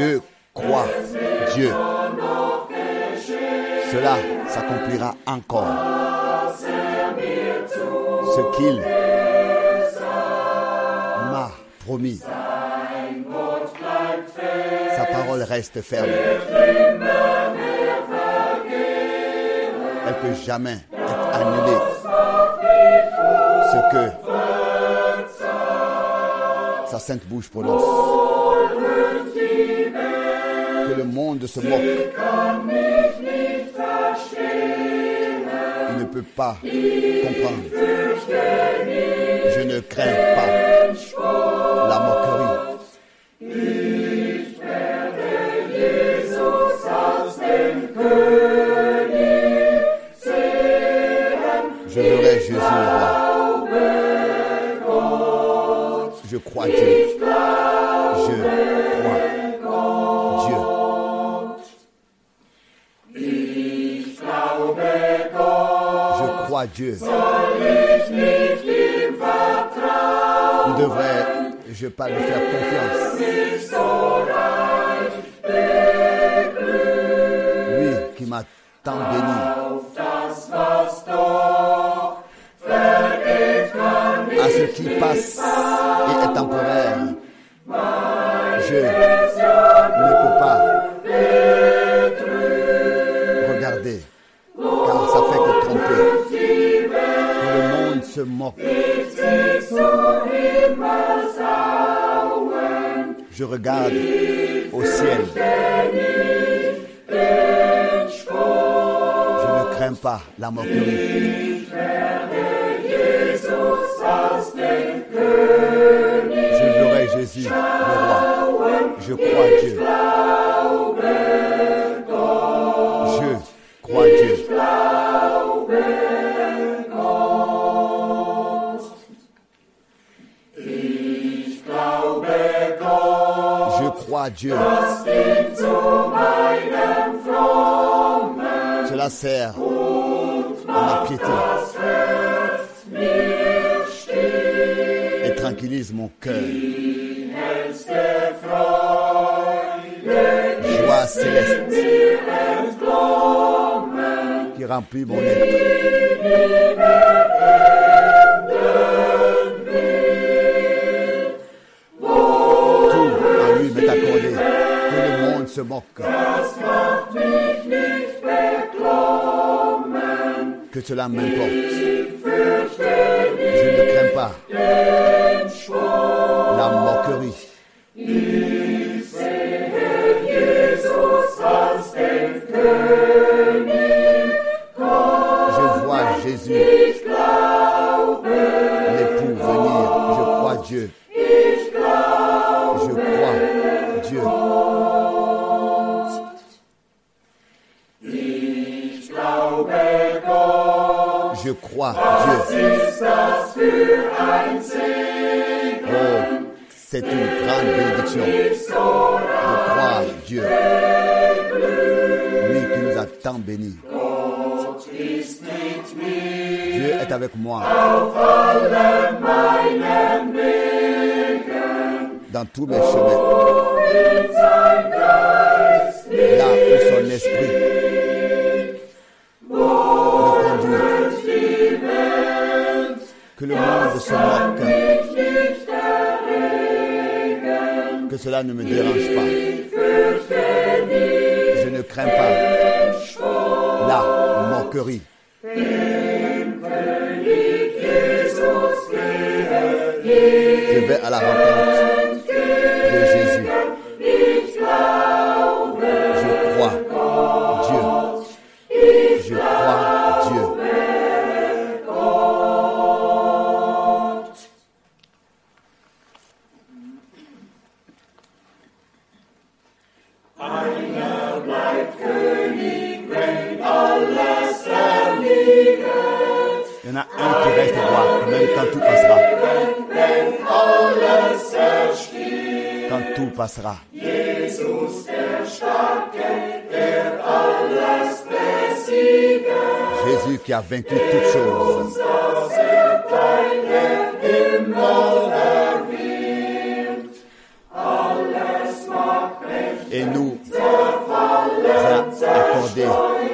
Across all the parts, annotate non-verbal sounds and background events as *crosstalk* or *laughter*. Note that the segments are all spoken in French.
Je crois Dieu. Cela s'accomplira encore. Ce qu'il m'a promis. Sa parole reste ferme. Elle peut jamais être annulée. Ce que sa sainte bouche prononce. Monde se moque. Il ne peut pas comprendre. Je ne crains pas la moquerie. Pas lui faire pas la moquerie. Je verrai Jésus, le roi. Je crois Dieu. Je crois Dieu. Je crois Dieu. Cela sert céleste qui remplit mon être. Tout en lui m'est accordé. Que le monde se moque. Que cela m'importe. Je ne crains pas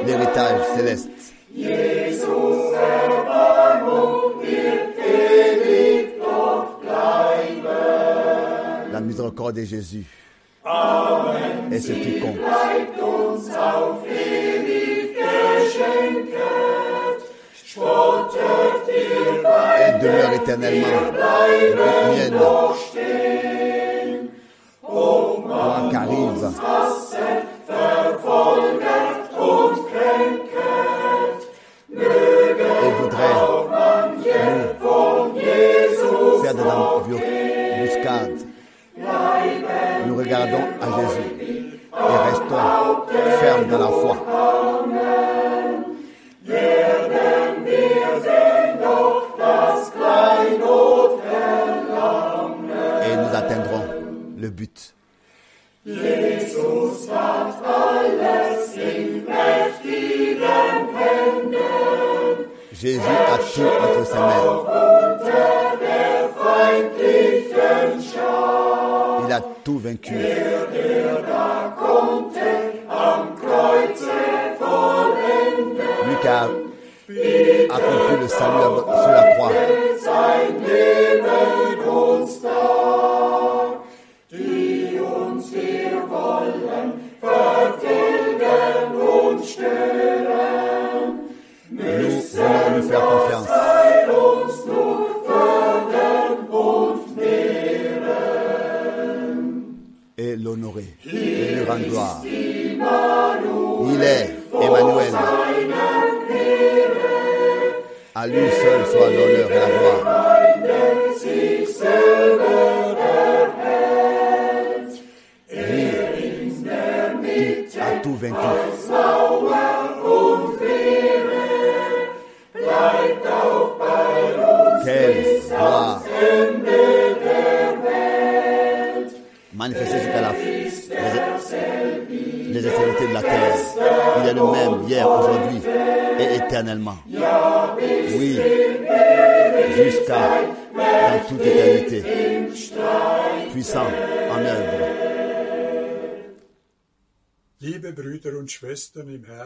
l'héritage céleste. La miséricorde de Jésus est ce qui compte. Elle demeure éternellement. Mienne.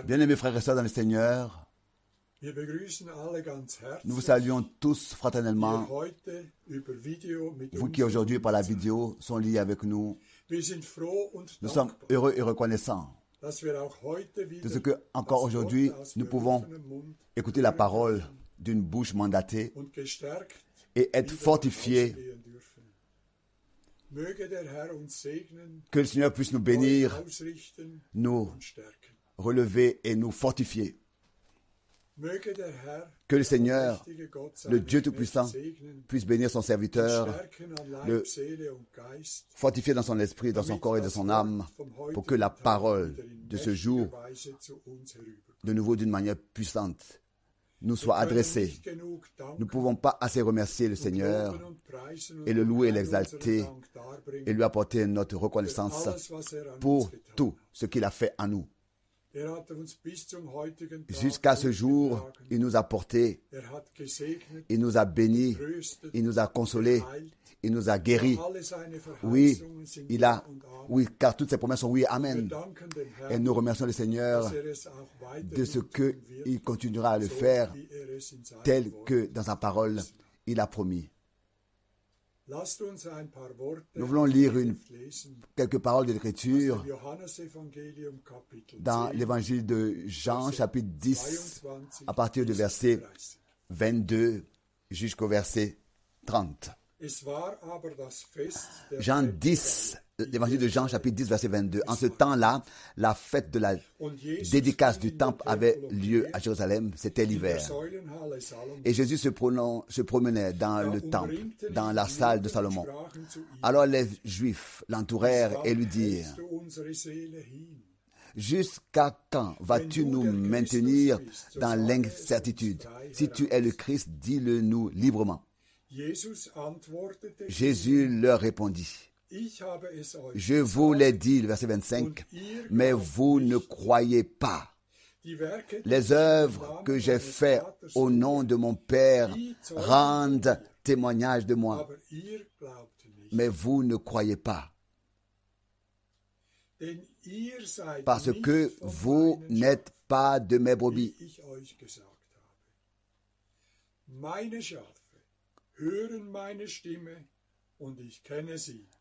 Bien-aimés frères et sœurs dans le Seigneur, nous vous saluons tous fraternellement. Vous qui aujourd'hui par la vidéo sont liés avec nous, nous sommes heureux et reconnaissants de ce que encore aujourd'hui nous pouvons écouter la parole d'une bouche mandatée et être fortifiés. Que le Seigneur puisse nous bénir, nous. Relever et nous fortifier. Que le Seigneur, le Dieu Tout-Puissant, puisse bénir son serviteur, le- fortifier dans son esprit, dans son corps et dans son âme, pour que la parole de ce jour, de nouveau d'une manière puissante, nous soit adressée. Nous ne pouvons pas assez remercier le Seigneur et le louer et l'exalter et lui apporter notre reconnaissance pour tout ce qu'il a fait en nous. Jusqu'à ce jour, il nous a portés, il nous a bénis, il nous a consolés, il nous a guéris. Oui, il a, oui, car toutes ces promesses sont oui, amen. Et nous remercions le Seigneur de ce qu'il continuera à le faire tel que dans sa parole, il a promis. Nous voulons lire une, quelques paroles de l'Écriture dans l'évangile de Jean, chapitre 10, à partir du verset 22 jusqu'au verset 30. Jean 10, l'évangile de Jean, chapitre 10, verset 22. En ce temps-là, la fête de la dédicace du temple avait lieu à Jérusalem. C'était l'hiver. Et Jésus se, se promenait dans le temple, dans la salle de Salomon. Alors les Juifs l'entourèrent et lui dirent, Jusqu'à quand vas-tu nous maintenir dans l'incertitude? Si tu es le Christ, dis-le nous librement. Jésus leur répondit, Je vous l'ai dit, le verset 25, mais vous ne croyez pas. Les œuvres que j'ai faites au nom de mon Père rendent témoignage de moi, mais vous ne croyez pas, parce que vous n'êtes pas de mes brebis.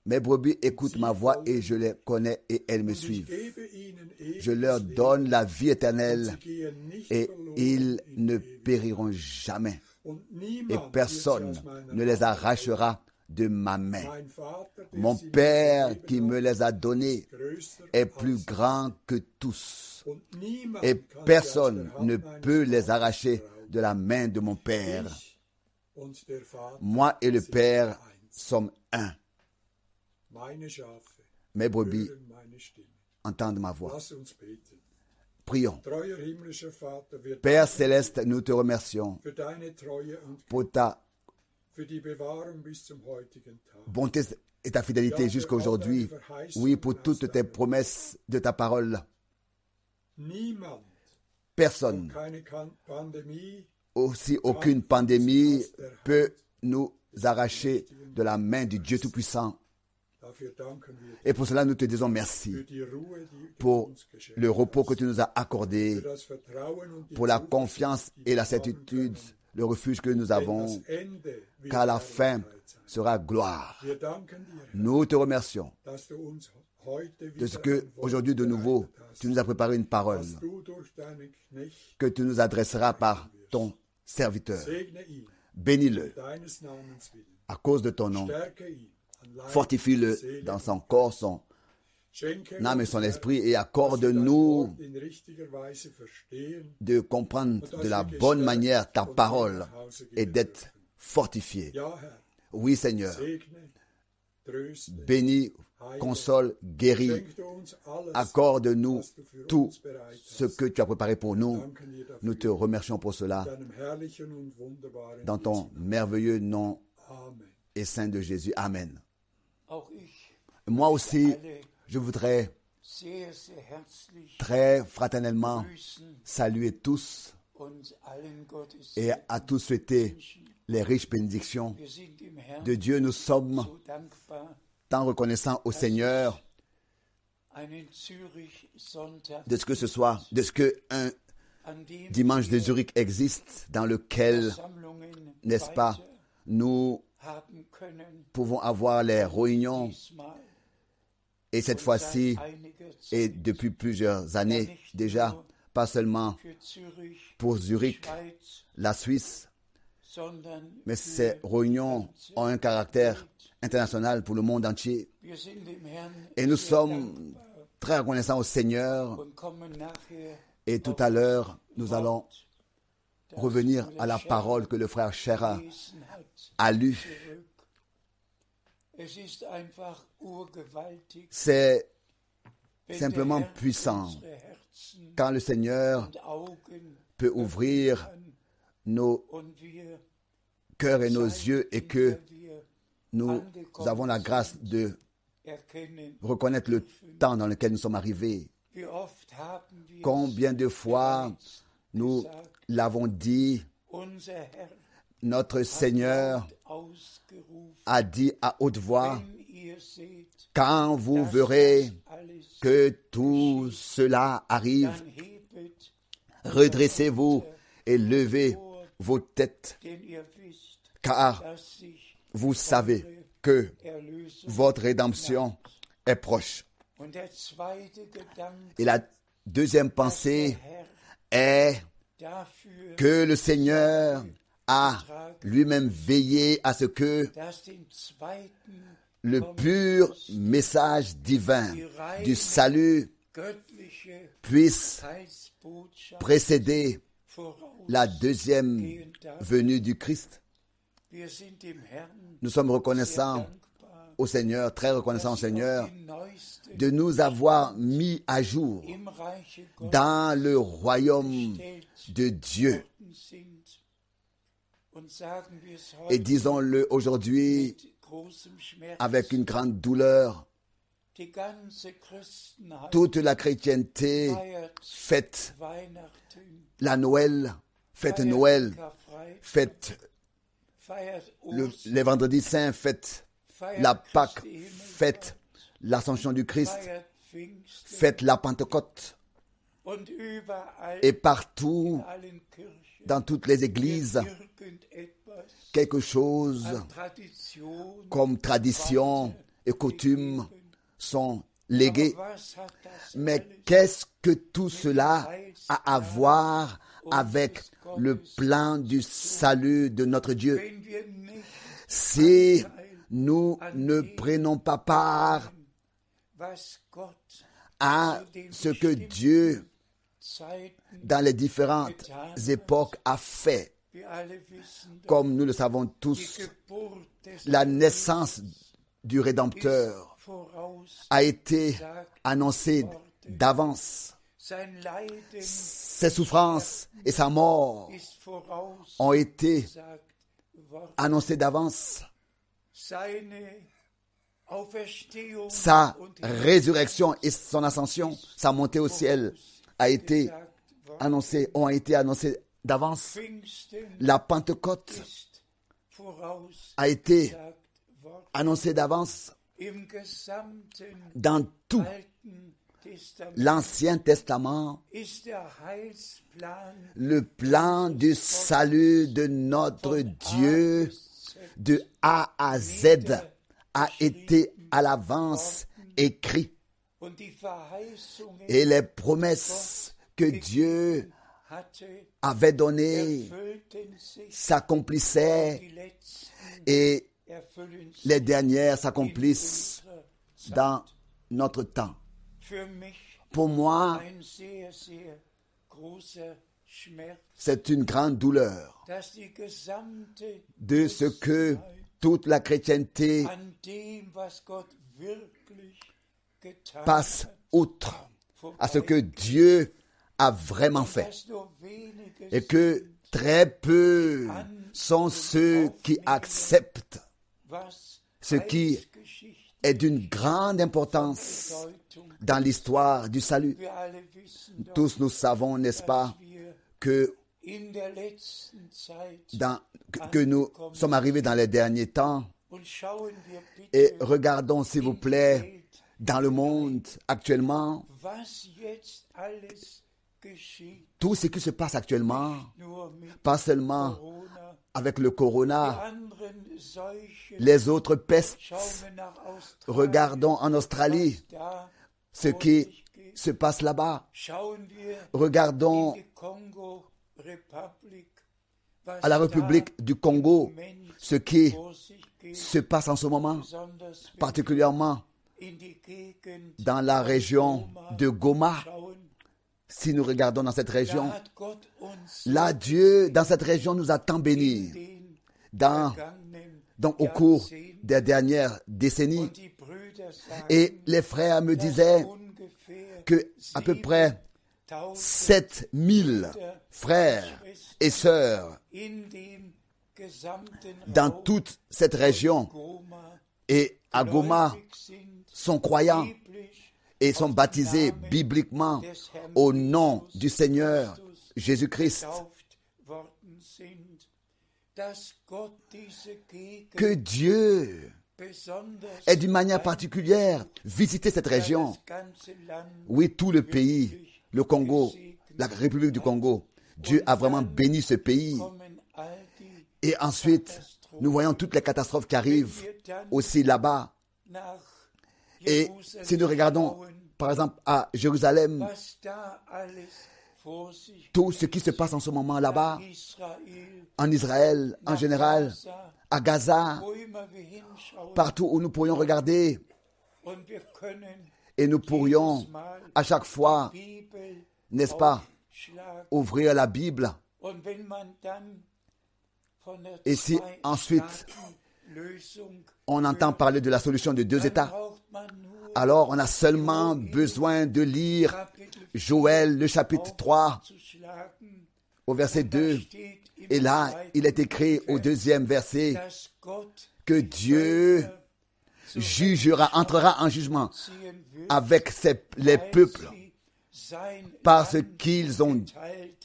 Mes brebis écoutent ma voix et je les connais et elles me suivent. Je leur donne la vie éternelle et ils ne périront jamais. Et personne ne les arrachera de ma main. Mon Père qui me les a donnés est plus grand que tous. Et personne ne peut les arracher de la main de mon Père. Moi et le Père eins. sommes un. Mes brebis entendent ma voix. Prions. Père céleste, nous te remercions pour ta bonté et ta fidélité jusqu'à aujourd'hui. Oui, pour toutes tes promesses de ta parole. Personne, aussi aucune pandémie, peut nous arracher de la main du Dieu Tout-Puissant. Et pour cela, nous te disons merci pour le repos que tu nous as accordé, pour la confiance et la certitude, le refuge que nous avons, car la fin sera gloire. Nous te remercions de ce que aujourd'hui de nouveau, tu nous as préparé une parole que tu nous adresseras par ton serviteur. Bénis-le à cause de ton nom. Fortifie-le dans son corps, son âme et son esprit et accorde-nous de comprendre de la bonne manière ta parole et d'être fortifié. Oui, Seigneur, bénis, console, guéris, accorde-nous tout ce que tu as préparé pour nous. Nous te remercions pour cela dans ton merveilleux nom et saint de Jésus. Amen. Moi aussi, je voudrais très fraternellement saluer tous et à tous souhaiter les riches bénédictions de Dieu. Nous sommes tant reconnaissants au Seigneur de ce que ce soit, de ce que un dimanche de Zurich existe dans lequel, n'est-ce pas, nous pouvons avoir les réunions. Et cette fois-ci et depuis plusieurs années déjà, pas seulement pour Zurich, la Suisse, mais ces réunions ont un caractère international pour le monde entier. Et nous sommes très reconnaissants au Seigneur et tout à l'heure, nous allons revenir à la parole que le frère hat. a lue. C'est simplement puissant. quand le Seigneur peut ouvrir nos cœurs et nos yeux et que nous avons la grâce de reconnaître le temps dans lequel nous sommes arrivés. Combien de fois nous l'avons dit, notre Seigneur a dit à haute voix, quand vous verrez que tout cela arrive, redressez-vous et levez vos têtes, car vous savez que votre rédemption est proche. Et la deuxième pensée est que le Seigneur a lui-même veillé à ce que le pur message divin du salut puisse précéder. La deuxième venue du Christ. Nous sommes reconnaissants au Seigneur, très reconnaissants au Seigneur, de nous avoir mis à jour dans le royaume de Dieu. Et disons-le aujourd'hui avec une grande douleur, toute la chrétienté fête la Noël, fête Noël, fête le, les vendredis saints, fête la Pâque, fête l'ascension du Christ, fête la Pentecôte. et partout, dans toutes les églises, quelque chose comme tradition et coutume sont Mais qu'est-ce que tout cela a à voir avec le plan du salut de notre Dieu? Si nous ne prenons pas part à ce que Dieu, dans les différentes époques, a fait Comme nous le savons tous, la naissance du Rédempteur a été annoncée d'avance. Ses souffrances et sa mort ont été annoncées d'avance. Sa résurrection et son ascension, sa montée au ciel a été gesagt worden. annoncée, ont été annoncées d'avance. La Pentecôte a été annoncée d'avance dans tout. l'Ancien Testament. Le plan du salut de notre Dieu de A à Z a été à l'avance écrit. Et les promesses que Dieu avait données s'accomplissaient et les dernières s'accomplissent dans notre temps. Pour moi, c'est une grande douleur de ce que toute la chrétienté passe outre à ce que Dieu a vraiment fait. et que très peu sont ceux qui acceptent ce qui est d'une grande importance dans l'histoire du salut. Tous nous savons, n'est-ce pas, que, nous sommes arrivés dans les derniers temps et regardons, s'il vous plaît, dans le monde actuellement, tout ce qui se passe actuellement, pas seulement avec le corona, les autres pestes. Regardons en Australie ce qui se passe là-bas. Regardons à la République du Congo ce qui se passe en ce moment, particulièrement dans la région de Goma. Si nous regardons dans cette région, là, Dieu, dans cette région, nous a tant bénis. Dans, au cours des dernières décennies. Et les frères me disaient que à peu près 7000 7000 frères et sœurs dans toute cette région et à Goma sont croyants et sont baptisés bibliquement au nom du Seigneur Jésus-Christ. Que Dieu ait d'une manière particulière visité cette région. Oui, tout le pays, le Congo, la République du Congo. Dieu a vraiment béni ce pays. Et ensuite, nous voyons toutes les catastrophes qui arrivent aussi là-bas. Et si nous regardons, par exemple, à Jérusalem, tout ce qui se passe en ce moment là-bas, en Israël en général, à Gaza, partout où nous pourrions regarder et nous pourrions à chaque fois, n'est-ce pas, ouvrir la Bible. Et si ensuite on entend parler de la solution de deux États, alors on a seulement besoin de lire Joël le chapitre 3 zu schlagen. au verset Da 2. steht im Et là, il est écrit au deuxième verset que Dieu jugera, entrera en jugement avec les peuples parce qu'ils ont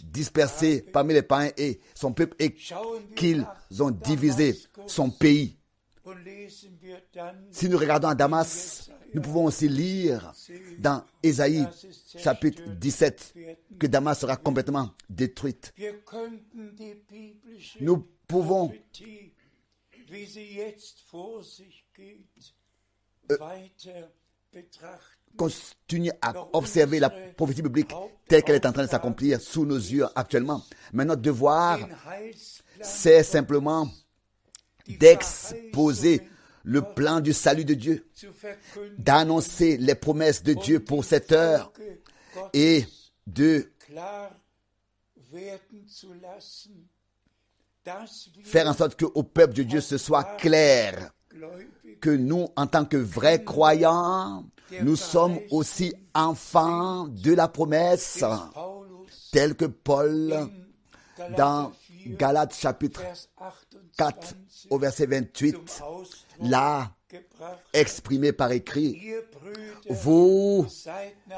dispersé parmi les païens et son peuple et qu'ils ont divisé son pays. Si nous regardons à Damas, Nous pouvons aussi lire dans Ésaïe chapitre 17 que Damas sera complètement détruite. Nous pouvons betrachten. continuer à observer la prophétie biblique telle qu'elle est en train de s'accomplir sous nos yeux actuellement. Mais notre devoir, c'est simplement d'exposer le plan du salut de Dieu, d'annoncer les promesses de Dieu pour cette heure et de faire en sorte qu'au peuple de Dieu ce soit clair que nous, en tant que vrais croyants, nous sommes aussi enfants de la promesse, tel que Paul, dans Galater 4, Galates chapitre Vers 4 28 au verset zum 28, Ausdruck l'a gebracht. exprimé par écrit. Vous,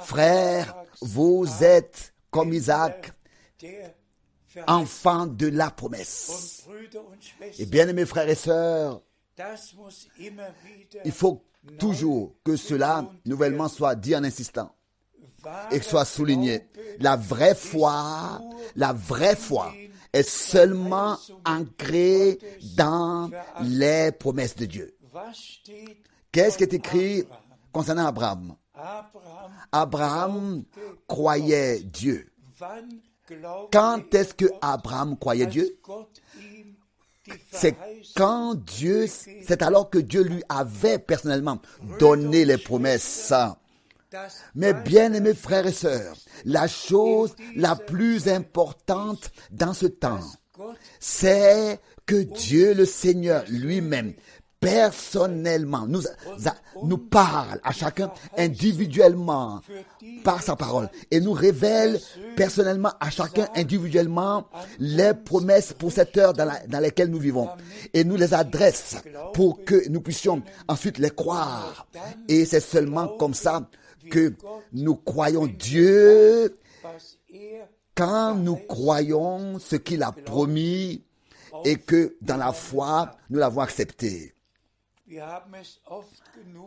frères, vous êtes comme Isaac, enfants de la promesse. Et bien aimés frères et sœurs, il faut toujours que cela nouvellement soit dit en insistant et que soit souligné. La vraie foi, la vraie foi est seulement ancrée dans les promesses de Dieu. Qu'est-ce qui est écrit concernant Abraham? Abraham? Croyait Dieu. Quand est-ce que Abraham croyait Dieu? C'est quand Dieu, c'est alors que Dieu lui avait personnellement donné les promesses. Dass Mais bien aimés frères et sœurs, la chose la plus importante dans ce temps, c'est que Dieu le Seigneur lui-même, personnellement, nous, nous parle à chacun individuellement par sa parole et nous révèle personnellement à chacun individuellement les promesses pour cette heure dans, la- dans laquelle nous vivons et nous les adresse pour que nous puissions ensuite les croire. Et c'est seulement comme ça que nous croyons Dieu quand nous croyons ce qu'il a promis et que dans la foi, nous l'avons accepté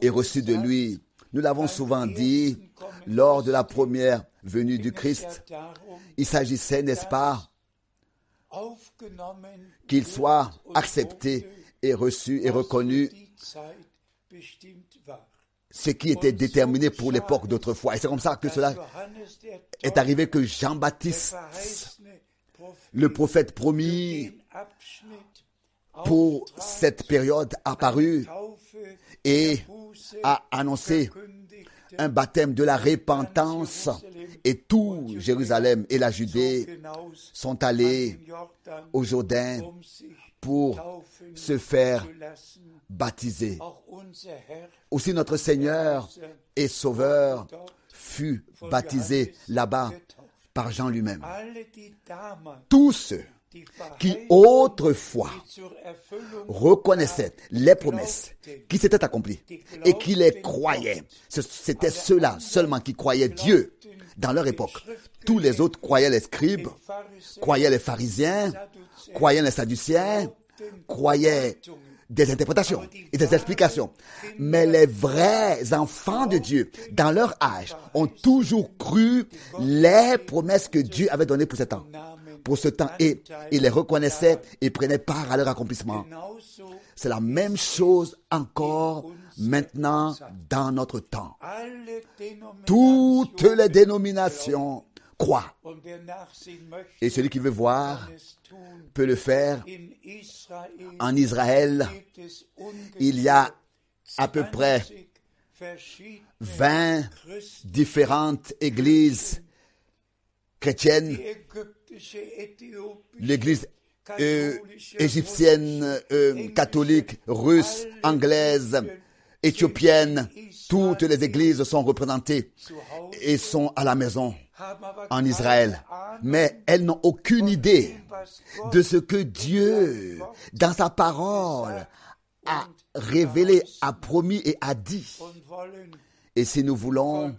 et reçu de lui. Nous l'avons souvent dit lors de la première venue du Christ. Il s'agissait, n'est-ce pas, qu'il soit accepté et reçu et reconnu ce qui était déterminé pour l'époque d'autrefois. Et c'est comme ça que cela est arrivé que Jean-Baptiste, le prophète promis pour cette période apparue Taufe et a annoncé un baptême de la repentance et tout Jérusalem et la Judée sont allés au Jourdain pour se faire baptiser. Aussi notre Seigneur et Sauveur fut baptisé là-bas par Jean lui-même. Tous ceux qui autrefois reconnaissaient les promesses qui s'étaient accomplies et qui les croyaient. C'était ceux-là seulement qui croyaient Dieu dans leur époque. Tous les autres croyaient les scribes, croyaient les pharisiens, croyaient les sadduciens, croyaient des interprétations et des explications. Mais les vrais enfants de Dieu, dans leur âge, ont toujours cru les promesses que Dieu avait données pour ce temps. Pour ce temps, et ils les reconnaissaient et prenaient part à leur accomplissement. C'est la même chose encore maintenant dans notre temps. Toutes les dénominations croient. Et celui qui veut voir peut le faire. En Israël, il y a à peu près 20 verschiedene 20 Christen. différentes églises chrétiennes, l'église euh, égyptienne, euh, catholique, russe, anglaise, éthiopienne, toutes les églises sont représentées et sont à la maison en Israël. Mais elles n'ont aucune idée de ce que Dieu, dans sa parole, a révélé, a promis et a dit. Et si nous voulons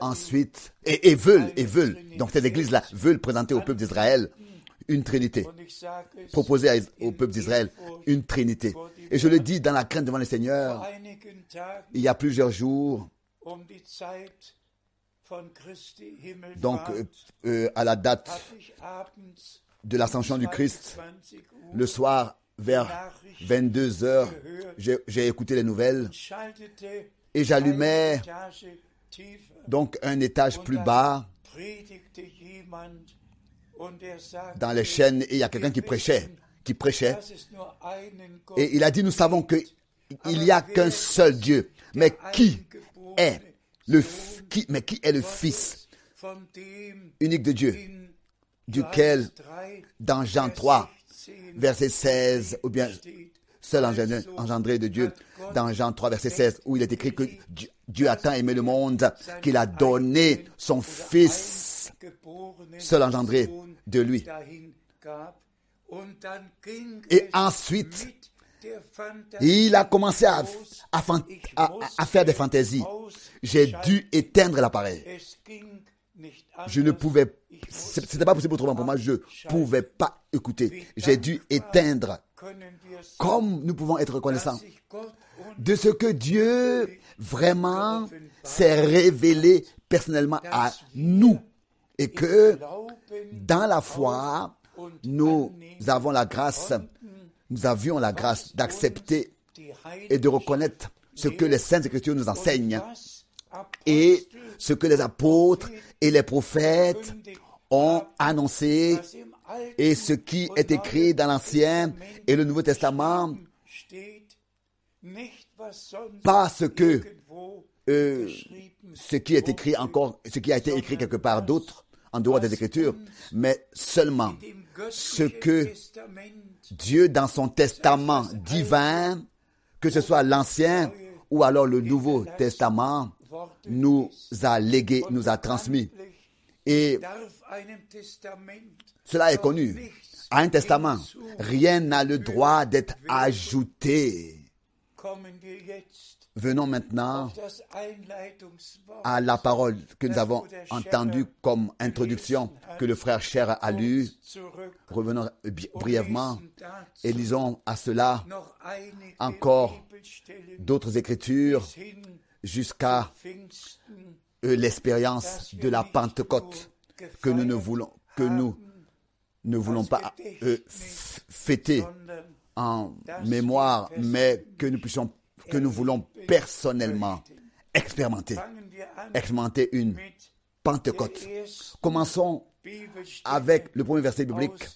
ensuite, et, veulent, et veulent, donc ces églises-là veulent présenter au peuple d'Israël une trinité, proposer au peuple d'Israël une trinité. Et je le dis dans la crainte devant le Seigneur, il y a plusieurs jours, um donc euh, euh, à la date de l'ascension du Christ, 22 Uhr le soir vers 22 heures, j'ai écouté les nouvelles et j'allumais donc un étage plus bas er dans les chaînes et il y a quelqu'un qui prêchait, qui prêchait. et il a dit nous savons que il n'y a qu'un seul Dieu, mais qui est le fils unique de Dieu? Duquel Johannes 3, dans Jean 3 16 verset 16 ou bien seul engendré, de Dieu. Dans Jean 3 verset 16 où il est écrit que Dieu, a tant aimé le monde qu'il a donné son fils seul engendré de lui. Et ensuite, il a commencé à, faire des fantaisies. J'ai dû éteindre l'appareil. Je ne pouvais, c'était pas possible autrement pour moi. Je pouvais pas écouter. J'ai dû éteindre. Comme nous pouvons être reconnaissants de ce que Dieu vraiment s'est révélé personnellement à nous et que dans la foi, nous avons la grâce, nous avions la grâce d'accepter et de reconnaître ce que les Saintes Écritures nous enseignent et ce que les apôtres et les prophètes ont annoncé et ce qui est écrit dans l'Ancien et le Nouveau Testament, pas ce que euh, ce qui est écrit encore, ce qui a été écrit quelque part d'autre, en dehors des Écritures, mais seulement ce que Dieu, dans son testament divin, que ce soit l'Ancien ou alors le Nouveau Testament, nous a légué, nous a transmis. Et cela est connu. À un testament, rien n'a le droit d'être ajouté. Venons maintenant à la parole que nous avons entendue comme introduction que le frère Cher a lue. Revenons brièvement et lisons à cela encore d'autres écritures jusqu'à euh, l'expérience de la Pentecôte que nous ne voulons que nous ne voulons pas euh, fêter en mémoire, mais que nous puissions que nous voulons personnellement expérimenter, expérimenter une Pentecôte. Commençons avec le premier verset biblique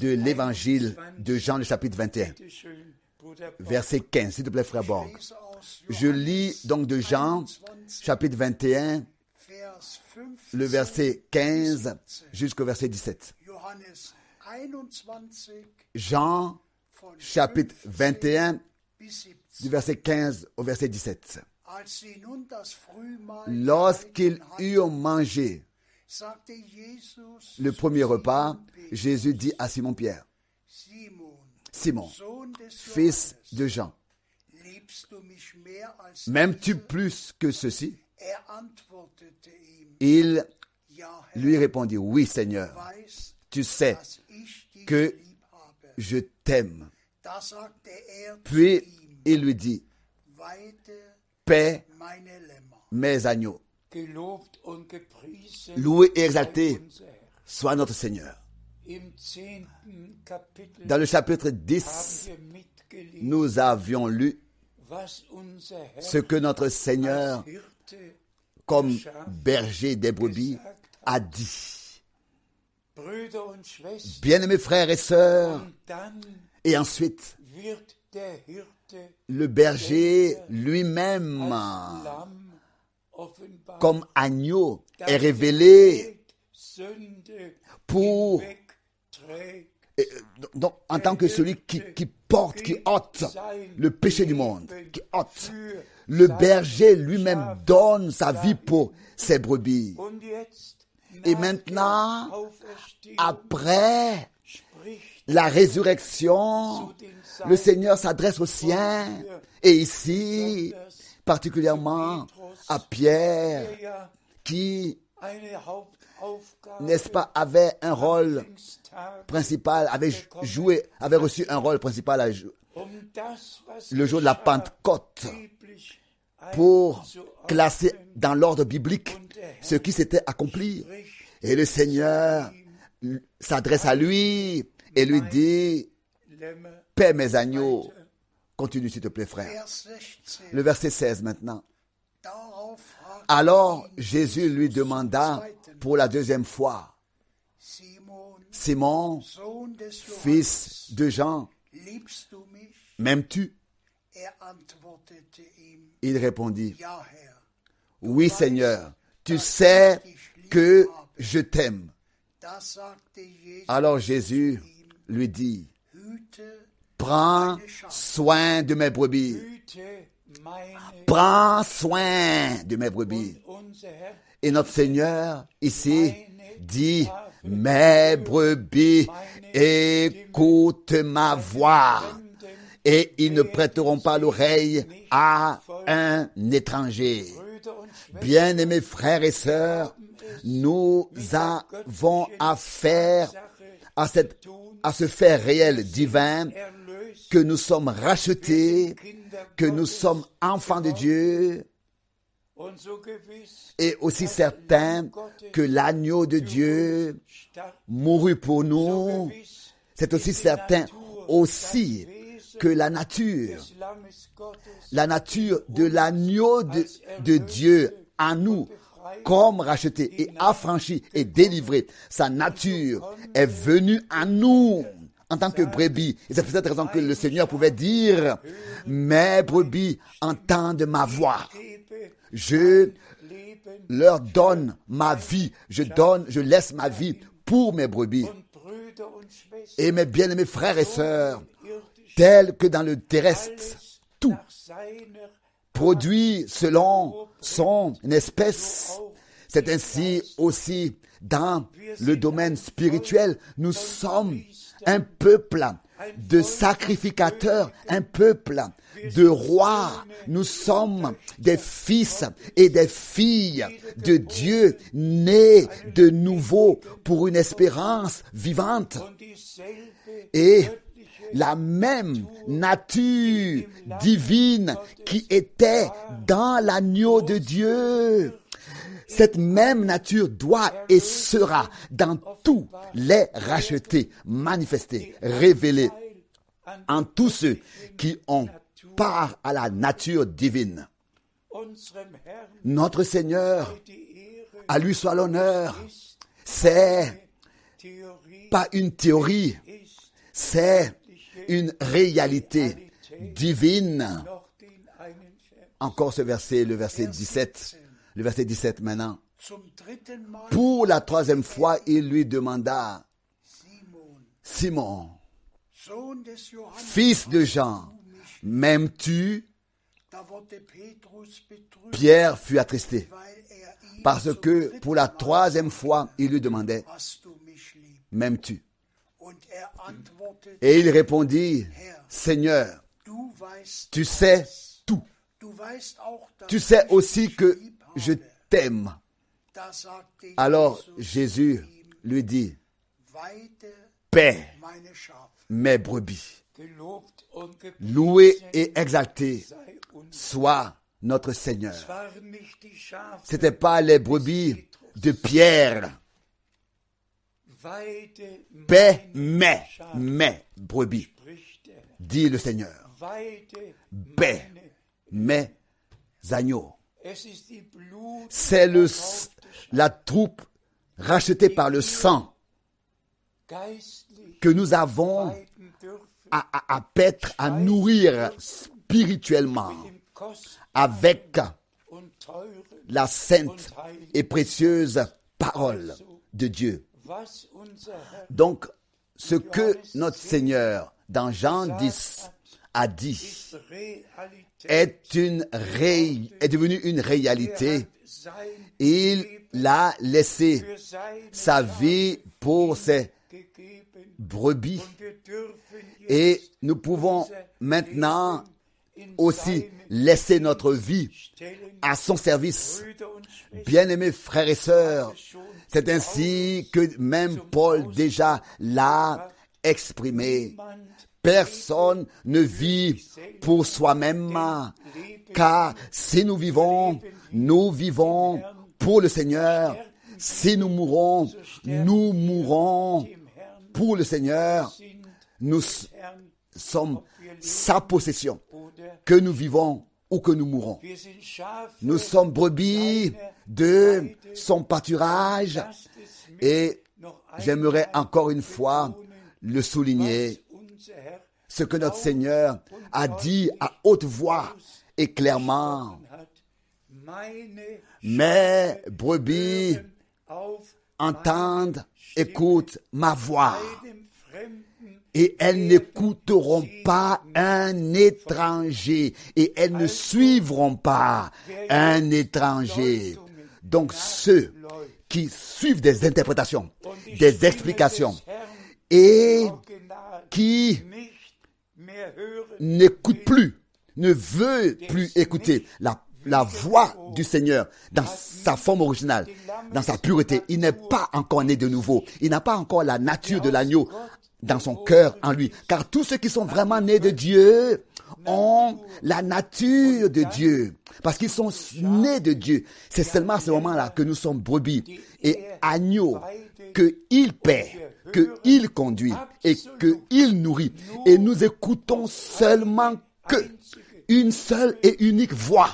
de l'évangile 21. de Jean, le chapitre 21, Bitte schön, Bruder Paul. verset 15, s'il te plaît, frère Borg. Je lis donc de Jean, 21, chapitre 21, Vers 15 le verset 15 jusqu'au verset 17. Johannes 21 Jean, chapitre 21, bis 17. Du verset 15 au verset 17. Als sie nun das Frühmahl Lorsqu'ils eurent mangé le premier repas, Jésus dit à Simon-Pierre, Simon, fils de Jean, m'aimes-tu plus que ceci? Er Il lui répondit, oui Seigneur, tu sais que je t'aime. Er Puis il lui dit, paix mes agneaux, loué et exalté. soit notre Seigneur. Dans le chapitre haben 10, wir mitgelesen, nous avions lu ce que notre Seigneur, comme berger des brebis, a dit. Bien-aimés frères et sœurs, et ensuite, le berger lui-même, comme agneau, est révélé pour, et, euh, donc, en tant que celui qui, qui porte, qui ôte le péché du monde, qui ôte. Le berger lui-même donne sa vie pour ses brebis. Et maintenant, Après la résurrection, le Seigneur s'adresse aux siens. Et ici, particulièrement à Pierre, er qui, n'est-ce pas, avait un rôle principal, avait joué, avait reçu un rôle principal à le jour de la Pentecôte pour classer dans l'ordre biblique ce qui s'était accompli. Et le Seigneur s'adresse à lui et lui dit, paix mes agneaux. Continue s'il te plaît frère. Vers 16. Le verset 16 maintenant. Alors Jésus lui demanda pour la deuxième fois, Simon, fils de Jean, m'aimes-tu? Il répondit, oui Seigneur, tu sais que je t'aime. Alors Jésus lui dit, prends soin de mes brebis. Prends soin de mes brebis. Et notre Seigneur ici dit, mes brebis, écoute ma voix. Et ils ne prêteront pas l'oreille à un étranger. Bien-aimés frères et sœurs, nous avons affaire à, cette, à ce fait réel divin que nous sommes rachetés, que nous sommes enfants de Dieu et aussi certains que l'agneau de Dieu mourut pour nous. C'est aussi certain aussi que la nature, la nature de l'agneau de, de Dieu en nous, comme racheté et affranchi et délivré, sa nature est venue à nous en tant que brebis. Et c'est pour cette raison que le Seigneur pouvait dire, mes brebis entendent ma voix. Je leur donne ma vie. Je donne, je laisse ma vie pour mes brebis. Et mes bien-aimés frères et sœurs, tels que dans le terrestre, tout produit selon son espèce. C'est ainsi aussi dans le domaine spirituel. Nous sommes un peuple de sacrificateurs, un peuple de rois. Nous sommes des fils et des filles de Dieu nés de nouveau pour une espérance vivante. Et la même nature divine qui était dans l'agneau de Dieu. Cette même nature doit et sera dans tous les rachetés, manifestés, révélés en tous ceux qui ont part à la nature divine. Notre Seigneur, à lui soit l'honneur. C'est pas une théorie, c'est une réalité divine. Encore ce verset, le verset 17. Le verset 17 maintenant. Pour la troisième fois, il lui demanda, Simon, fils de Jean, m'aimes-tu? Pierre fut attristé parce que pour la troisième fois, il lui demandait, m'aimes-tu? Et il répondit, Seigneur, tu sais tout. Tu sais aussi que je t'aime. Alors Jésus lui dit, paix mes brebis. Loué et exalté soit notre Seigneur. Schafe, C'était pas les brebis de Pierre. Paix Schafe, mes brebis, Herr. dit le Seigneur. Paix mes agneaux. C'est le, la troupe rachetée par le sang que nous avons à, à, à paître, à nourrir spirituellement avec la sainte et précieuse parole de Dieu. Donc, ce que notre Seigneur, dans Jean 10, a dit, est, une devenu une réalité. Il l'a laissé sa vie pour ses brebis. Et nous pouvons maintenant aussi laisser notre vie à son service. Bien-aimés frères et sœurs, c'est ainsi que même Paul déjà l'a exprimé. Personne ne vit pour soi-même, car si nous vivons, nous vivons pour le Seigneur. Si nous mourons, nous mourrons pour le Seigneur. Nous sommes sa possession, que nous vivons ou que nous mourons. Nous sommes brebis de son pâturage et j'aimerais encore une fois le souligner, ce que notre Seigneur a dit à haute voix et clairement. Mes brebis entendent, écoutent ma voix et elles n'écouteront pas un étranger et elles ne suivront pas un étranger. Donc ceux qui suivent des interprétations, des explications et qui nicht mehr hören. n'écoute plus, ne veut plus écouter la, la voix du Seigneur dans sa forme originale, dans sa pureté. Il n'est pas encore né de nouveau. Il n'a pas encore la nature de l'agneau dans son cœur en lui. Car tous ceux qui sont vraiment nés de Dieu ont la nature de Dieu. Parce qu'ils sont nés de Dieu. C'est seulement à ce moment-là que nous sommes brebis et agneaux, qu'il paie, qu'il conduit et qu'il nourrit. Et nous écoutons seulement que une seule et unique voix.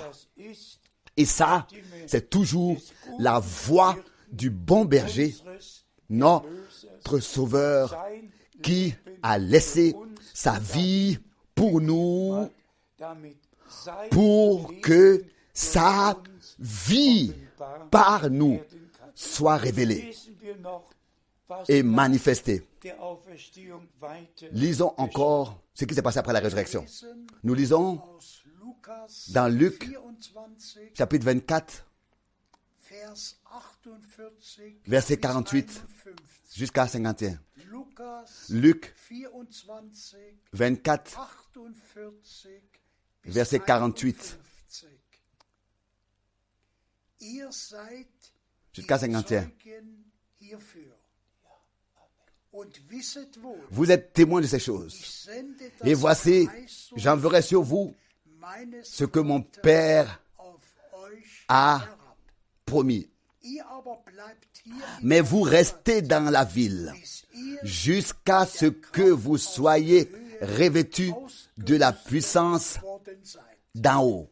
Et ça, c'est toujours la voix du bon berger, notre sauveur, qui a laissé sa vie pour nous, pour que sa vie par nous soit révélée et manifestée. Lisons encore ce qui s'est passé après la résurrection. Nous lisons dans Luc 24, chapitre 24, Vers 48 Verset bis 48. 51. jusqu'à 51. Luc 24, 24, 48 bis Verset 48. 51. Ihr seid jusqu'à die 51. Zeugen hierfür. Und wisset wohl, Vous êtes témoins de ces choses. Et voici, j'enverrai sur vous ce que mon Père a promis. Mais vous restez dans la ville jusqu'à ce que vous soyez revêtus de la puissance d'en haut.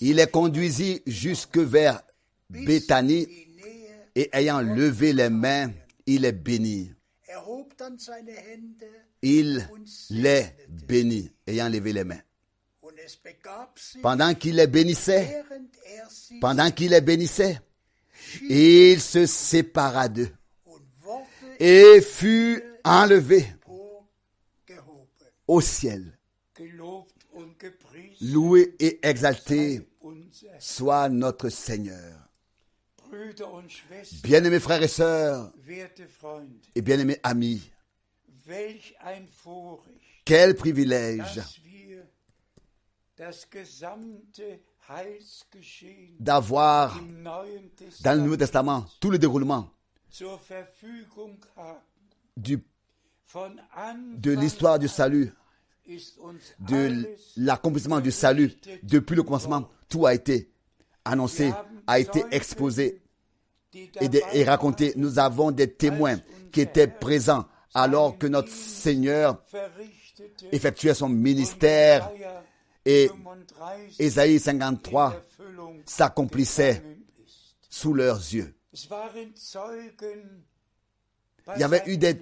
Il les conduisit jusque vers Béthanie et ayant levé les mains, il les bénit. Il les bénit, ayant levé les mains. Pendant qu'il les bénissait, pendant qu'il les bénissait, il se sépara d'eux et fut enlevé au ciel. Loué et exalté soit notre Seigneur. Bien-aimés frères et sœurs et bien-aimés amis, quel privilège d'avoir dans le Nouveau Testament tout le déroulement du, de l'histoire du salut, de l'accomplissement du salut. Depuis le commencement, tout a été annoncé, a été exposé et, de- et dabei raconté. Nous avons des témoins qui étaient présents alors que notre Seigneur effectuait son ministère et 35 Ésaïe 53 Erfüllung s'accomplissait sous leurs yeux. Il y avait eu des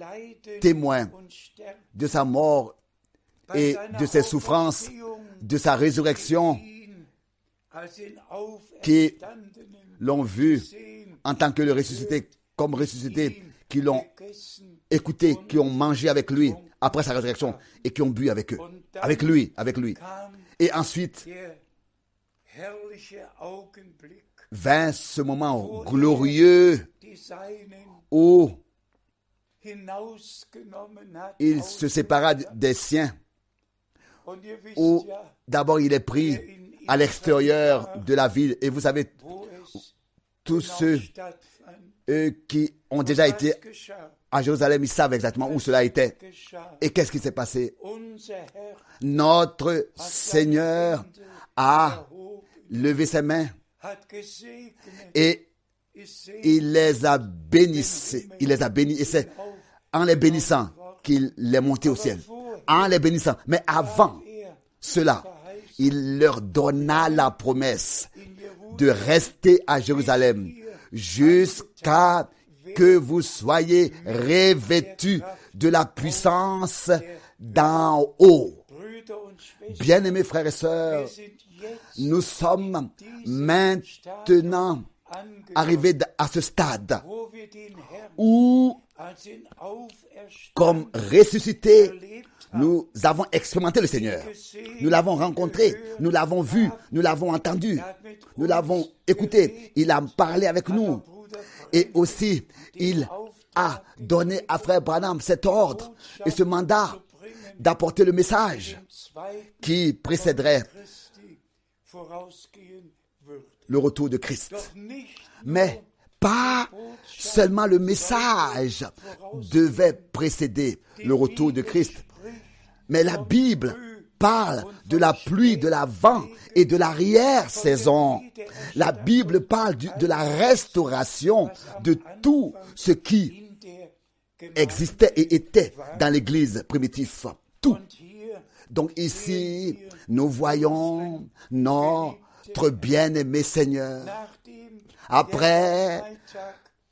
témoins de sa mort et de ses souffrances, de sa résurrection, qui l'ont vu en tant que le ressuscité, comme ressuscité, qui l'ont écouté, qui ont mangé avec lui après sa résurrection et qui ont bu avec eux, avec lui, avec lui. Et ensuite vint ce moment glorieux où il se sépara des siens, où d'abord il est pris à l'extérieur de la ville. Et vous savez, tous ceux qui ont déjà été? À Jérusalem, ils savent exactement où cela était. Et qu'est-ce qui s'est passé? Notre Seigneur a levé ses mains et il les a bénissés. Il les a bénis. Et c'est en les bénissant qu'il est monté au ciel. En les bénissant. Mais avant cela, il leur donna la promesse de rester à Jérusalem jusqu'à que vous soyez revêtus de la puissance d'en haut. Bien-aimés frères et sœurs, nous sommes maintenant arrivés à ce stade où, comme haben, nous avons expérimenté le Seigneur. Nous l'avons rencontré, nous l'avons vu, nous l'avons entendu, nous l'avons écouté. Il a parlé avec nous. Et aussi, il a donné à frère Branham cet ordre et ce mandat d'apporter le message qui précéderait le retour de Christ. Mais pas seulement le message devait précéder le retour de Christ, mais la Bible parle de la pluie, de l'avant et de l'arrière-saison. La Bible parle de la restauration de tout ce qui existait et était dans l'Église primitive. Tout. Donc ici, nous voyons notre bien-aimé Seigneur. Après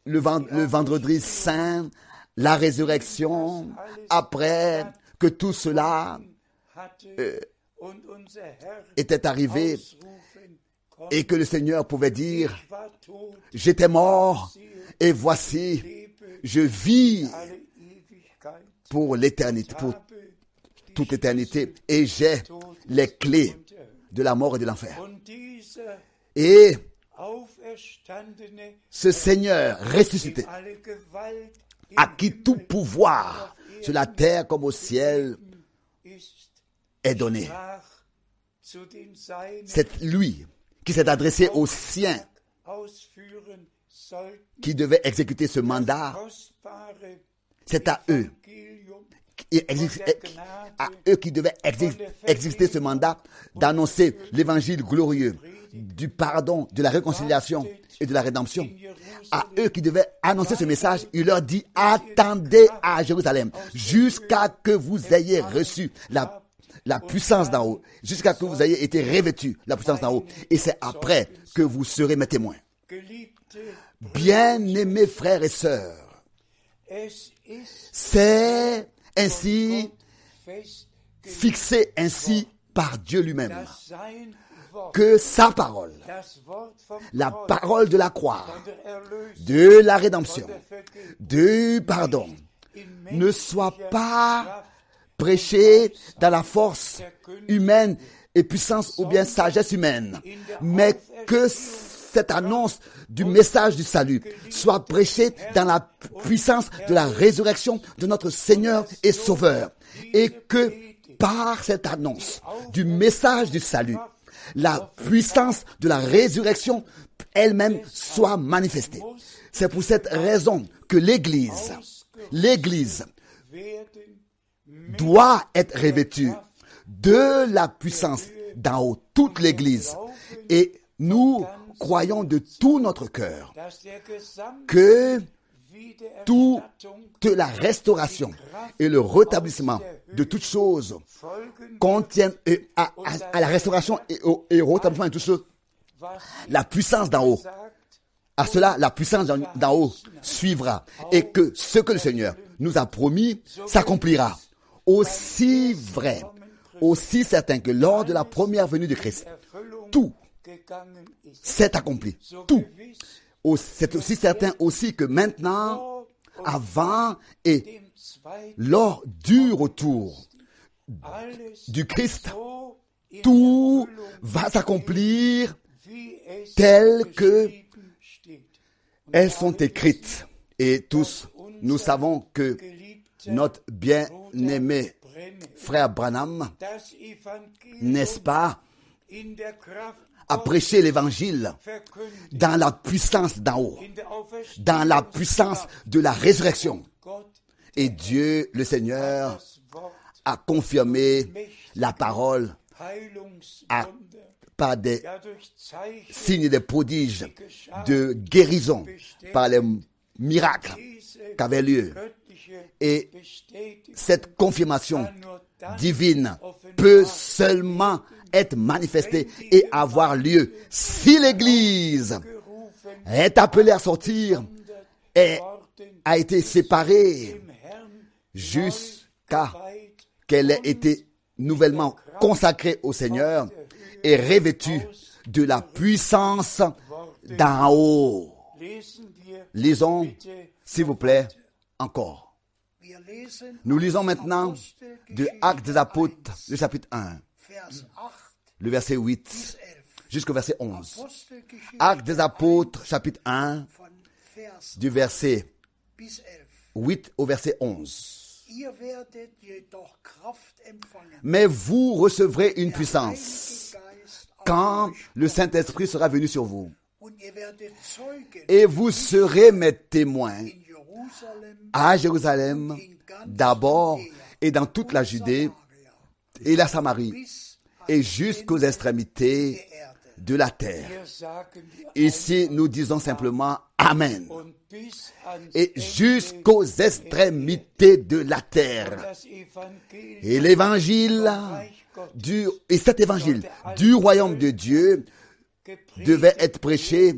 le vendredi saint, la résurrection, après que tout cela Herr était arrivé et que le Seigneur pouvait dire, j'étais mort et voici, je vis pour l'éternité, pour toute éternité et j'ai les clés Hölle. de la mort et de l'enfer. Et ce Seigneur ressuscité, à qui tout pouvoir sur la terre comme au ciel est donné, c'est lui qui s'est adressé aux siens qui devaient exécuter ce mandat. C'est à eux, à eux qui devaient exé- exécuter ce mandat d'annoncer l'évangile glorieux du pardon, de la réconciliation et de la rédemption. À eux qui devaient annoncer ce message, il leur dit, attendez à Jérusalem jusqu'à que vous ayez reçu la, la puissance d'en haut, jusqu'à que vous ayez été revêtus la puissance d'en haut. Et c'est après que vous serez mes témoins. Bien-aimés frères et sœurs, c'est ainsi fixé ainsi par Dieu lui-même que sa parole, la parole de la croix, de la rédemption, du pardon, ne soit pas Prêché dans la force humaine et puissance ou bien sagesse humaine, mais que cette annonce du message du salut soit prêchée dans la puissance de la résurrection de notre Seigneur et Sauveur, et que par cette annonce du message du salut, la puissance de la résurrection elle-même soit manifestée. C'est pour cette raison que l'Église, l'Église doit être revêtue de la puissance d'en haut, toute l'Église. Et nous croyons de tout notre cœur que toute la restauration et le rétablissement de toutes choses contiennent à, la restauration et au, et au rétablissement de toutes choses la puissance d'en haut. À cela, la puissance d'en haut suivra et que ce que le Seigneur nous a promis s'accomplira. Aussi vrai, aussi certain que lors de la première venue de Christ, tout s'est accompli. Tout. C'est aussi certain aussi que maintenant, avant et lors du retour du Christ, tout va s'accomplir tel que elles sont écrites. Et tous, nous savons que notre bien-aimé frère Branham, n'est-ce pas, à prêcher l'évangile dans la puissance d'en haut, dans la puissance de la résurrection. Et Dieu, le Seigneur, a confirmé la parole par des signes des prodiges de guérison, par les miracles diese qu'avaient lieu. Et cette confirmation divine peut seulement être manifestée et avoir lieu si l'Église est appelée à sortir et a été séparée jusqu'à qu'elle ait été nouvellement consacrée au Seigneur et revêtue de la puissance d'en haut. Lisons, s'il vous plaît, encore. Nous lisons maintenant de Actes des Apôtres, le chapitre 1, Vers 8 le verset 8 bis 11. jusqu'au verset 11. Apostelgeschichte Actes des Apôtres, chapitre 1, von Vers du verset bis 11. 8 au verset 11. Ihr werdet jedoch Kraft empfangen. Mais vous recevrez une puissance quand le Saint-Esprit sera venu sur vous. Et vous serez mes témoins à Jérusalem, d'abord et dans toute la Judée et la Samarie, et jusqu'aux extrémités de la terre. Ici, nous disons simplement Amen. Et jusqu'aux extrémités de la terre. Et l'évangile du, et cet évangile du royaume de Dieu devait être prêché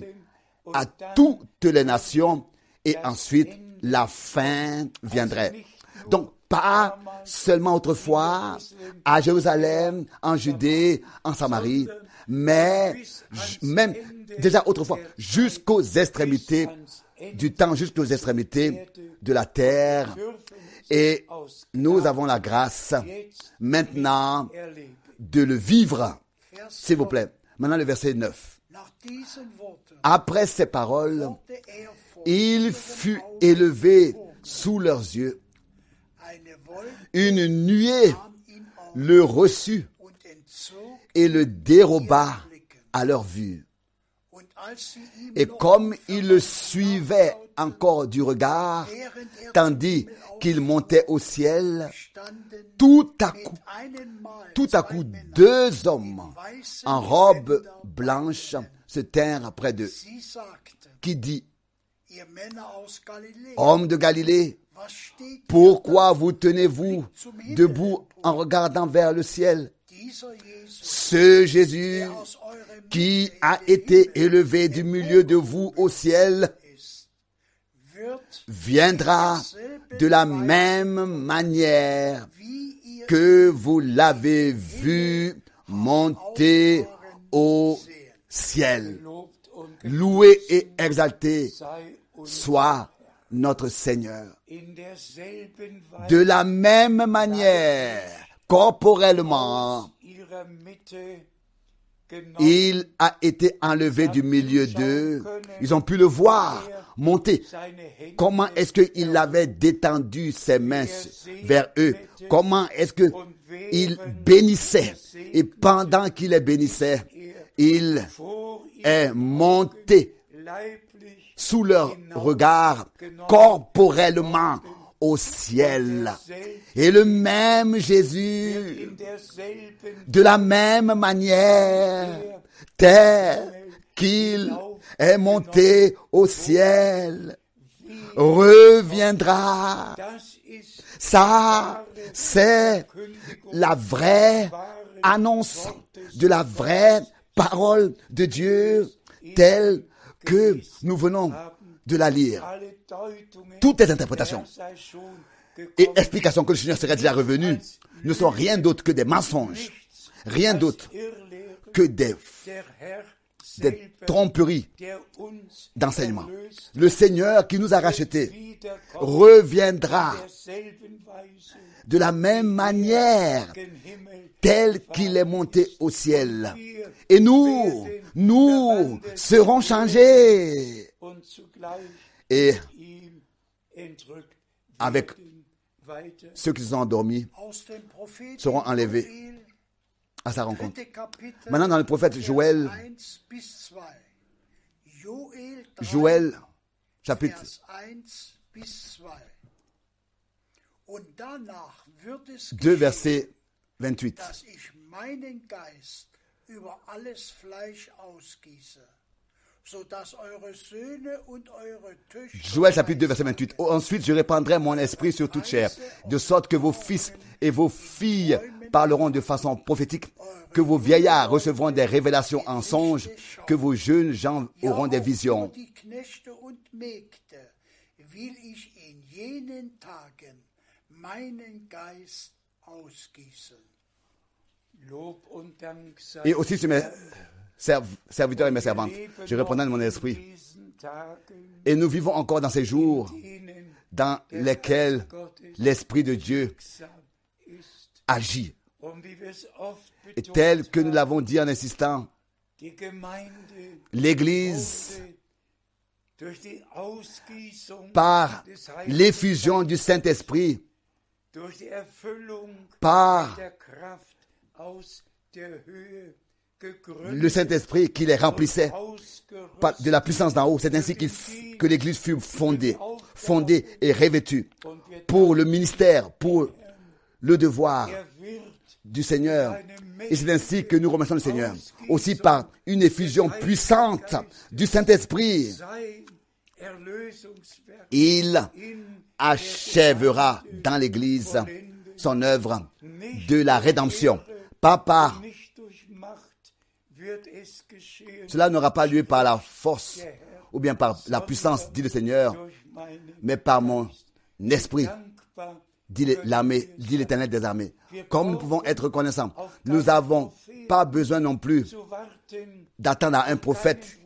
à toutes les nations et ensuite la fin viendrait. Donc, pas seulement autrefois à Jérusalem, en Judée, en Samarie, mais même déjà autrefois jusqu'aux extrémités du temps, jusqu'aux extrémités de la terre. Et nous avons la grâce maintenant de le vivre. S'il vous plaît. Maintenant le verset 9. Nach diesen Worten Après ces paroles, il fut élevé sous leurs yeux. Une nuée le reçut et le déroba à leur vue. Et comme il le suivait encore du regard, tandis qu'il montait au ciel, tout à coup, deux hommes en robe blanche se tinrent près d'eux, qui dit, Hommes de Galilée, pourquoi vous tenez-vous debout en regardant vers le ciel? Ce Jésus qui a été élevé du milieu de vous au ciel viendra de la même manière que vous l'avez vu monter au ciel. Loué et exalté soit notre Seigneur. De la même manière, corporellement, il a été enlevé du milieu d'eux. Ils ont pu le voir monter. Comment est-ce qu'il avait détendu ses mains vers eux? Comment est-ce que il bénissait? Et pendant qu'il les bénissait, il est monté sous leur regard corporellement au ciel. Et le même Jésus, de la même manière, tel qu'il est monté au ciel, reviendra. Ça, c'est la vraie annonce de la vraie parole de Dieu telle que nous venons de la lire. Toutes les interprétations et explications que le Seigneur serait déjà revenu ne sont rien d'autre que des mensonges, rien d'autre que des, des tromperies d'enseignement. Le Seigneur qui nous a rachetés reviendra de la même manière tel qu'il est monté au ciel. Et nous, nous serons changés. Et Avec ceux qui sont endormis seront enlevés. À sa rencontre. Maintenant, dans le prophète Joël, 1 bis 2. Joel 3, Joël, chapitre Vers 1 bis 2. Und danach wird es 2, geschehen, verset 28. Joël chapitre 2 verset 28. Oh, ensuite je répandrai mon esprit sur toute chair, de sorte que vos fils et vos filles parleront de façon prophétique, que vos vieillards recevront des révélations en songe, que vos jeunes gens auront des visions. Et aussi sur mes serv- serviteurs et mes servantes, je répondrai de mon esprit. Et nous vivons encore dans ces jours dans lesquels l'Esprit de Dieu agit. Et tel que nous l'avons dit en insistant, l'Église, par l'effusion du Saint-Esprit, par le Saint-Esprit qui les remplissait de la puissance d'en haut. C'est ainsi que l'Église fut fondée, fondée et revêtue pour le ministère, pour le devoir du Seigneur. Et c'est ainsi que nous remercions le Seigneur. Aussi par une effusion puissante du Saint-Esprit, il achèvera dans l'Église son œuvre de la rédemption. Pas par, cela n'aura pas lieu par la force ou bien par la puissance, dit le Seigneur, mais par mon esprit, dit l'armée, dit l'éternel des armées. Comme nous pouvons être reconnaissants, nous n'avons pas besoin non plus d'attendre à un prophète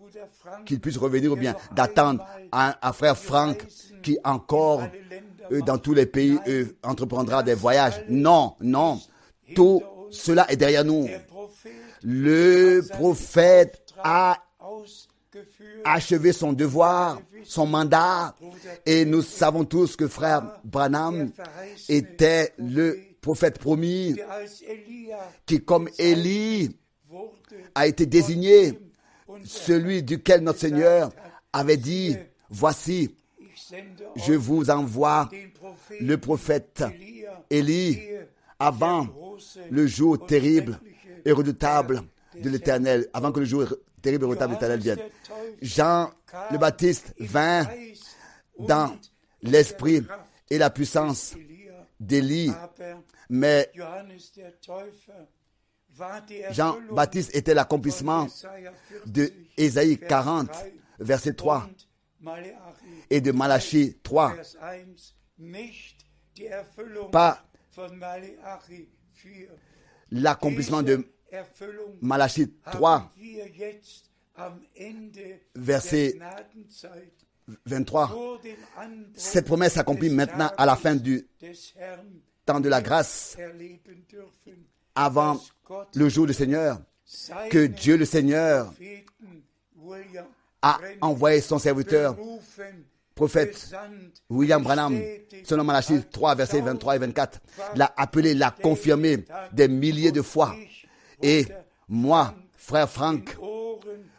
qu'il puisse revenir ou bien d'attendre à, à frère Franck qui encore dans tous les pays entreprendra des voyages. Non, non. Tout cela est derrière nous. Le prophète a achevé son devoir, son mandat, et nous savons tous que frère Branham était le prophète promis qui, comme Élie, a été désigné, celui duquel notre Seigneur avait dit, voici, je vous envoie le prophète Élie avant le jour terrible et redoutable de l'éternel, avant que le jour terrible et redoutable de l'éternel vienne. Jean le Baptiste vint dans l'esprit et la puissance d'Élie, mais Johannes der Täufer war die Jean Erfüllung Baptiste était l'accomplissement Jesaja 40, de Ésaïe 40, verset 3, und Malachi et de Malachie 3, Vers 1, nicht die Erfüllung pas von Malachi 4. L'accomplissement de Malachie haben 3, wir jetzt am Ende Verset der Gnadenzeit 23. vor dem Anbruch Cette promesse s'accomplit maintenant à la fin du temps de la grâce, avant le jour du Seigneur, que Dieu le Seigneur a envoyé son serviteur, prophète William Branham, selon Malachie 3, versets 23 et 24, l'a appelé, l'a confirmé des milliers de fois. Et moi, frère Franck,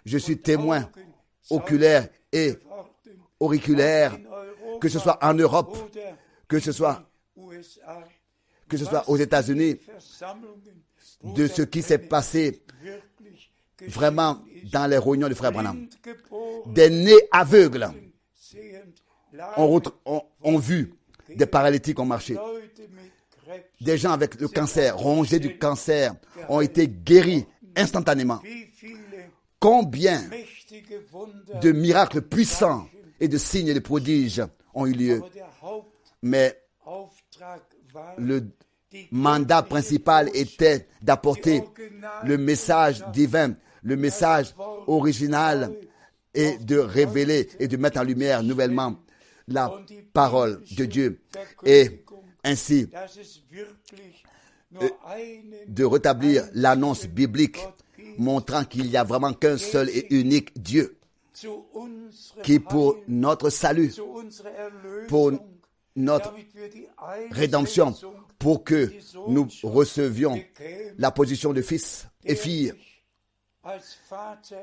je suis témoin oculaire et auriculaire, que ce soit en Europe, que ce soit, que ce soit aux États-Unis, de ce qui s'est passé vraiment dans les réunions du frère Branham. Des nez aveugles ont, vu, des paralytiques ont marché. Des gens avec le cancer, rongés du cancer, ont été guéris instantanément. Combien de miracles puissants et de signes et de prodiges ont eu lieu. Mais le mandat principal était d'apporter le message divin, le message original et de révéler et de mettre en lumière nouvellement la parole de Dieu et ainsi einen de rétablir l'annonce biblique montrant qu'il n'y a vraiment qu'un seul et unique Dieu qui pour notre salut, pour notre rédemption, pour que nous recevions la position de fils et fille.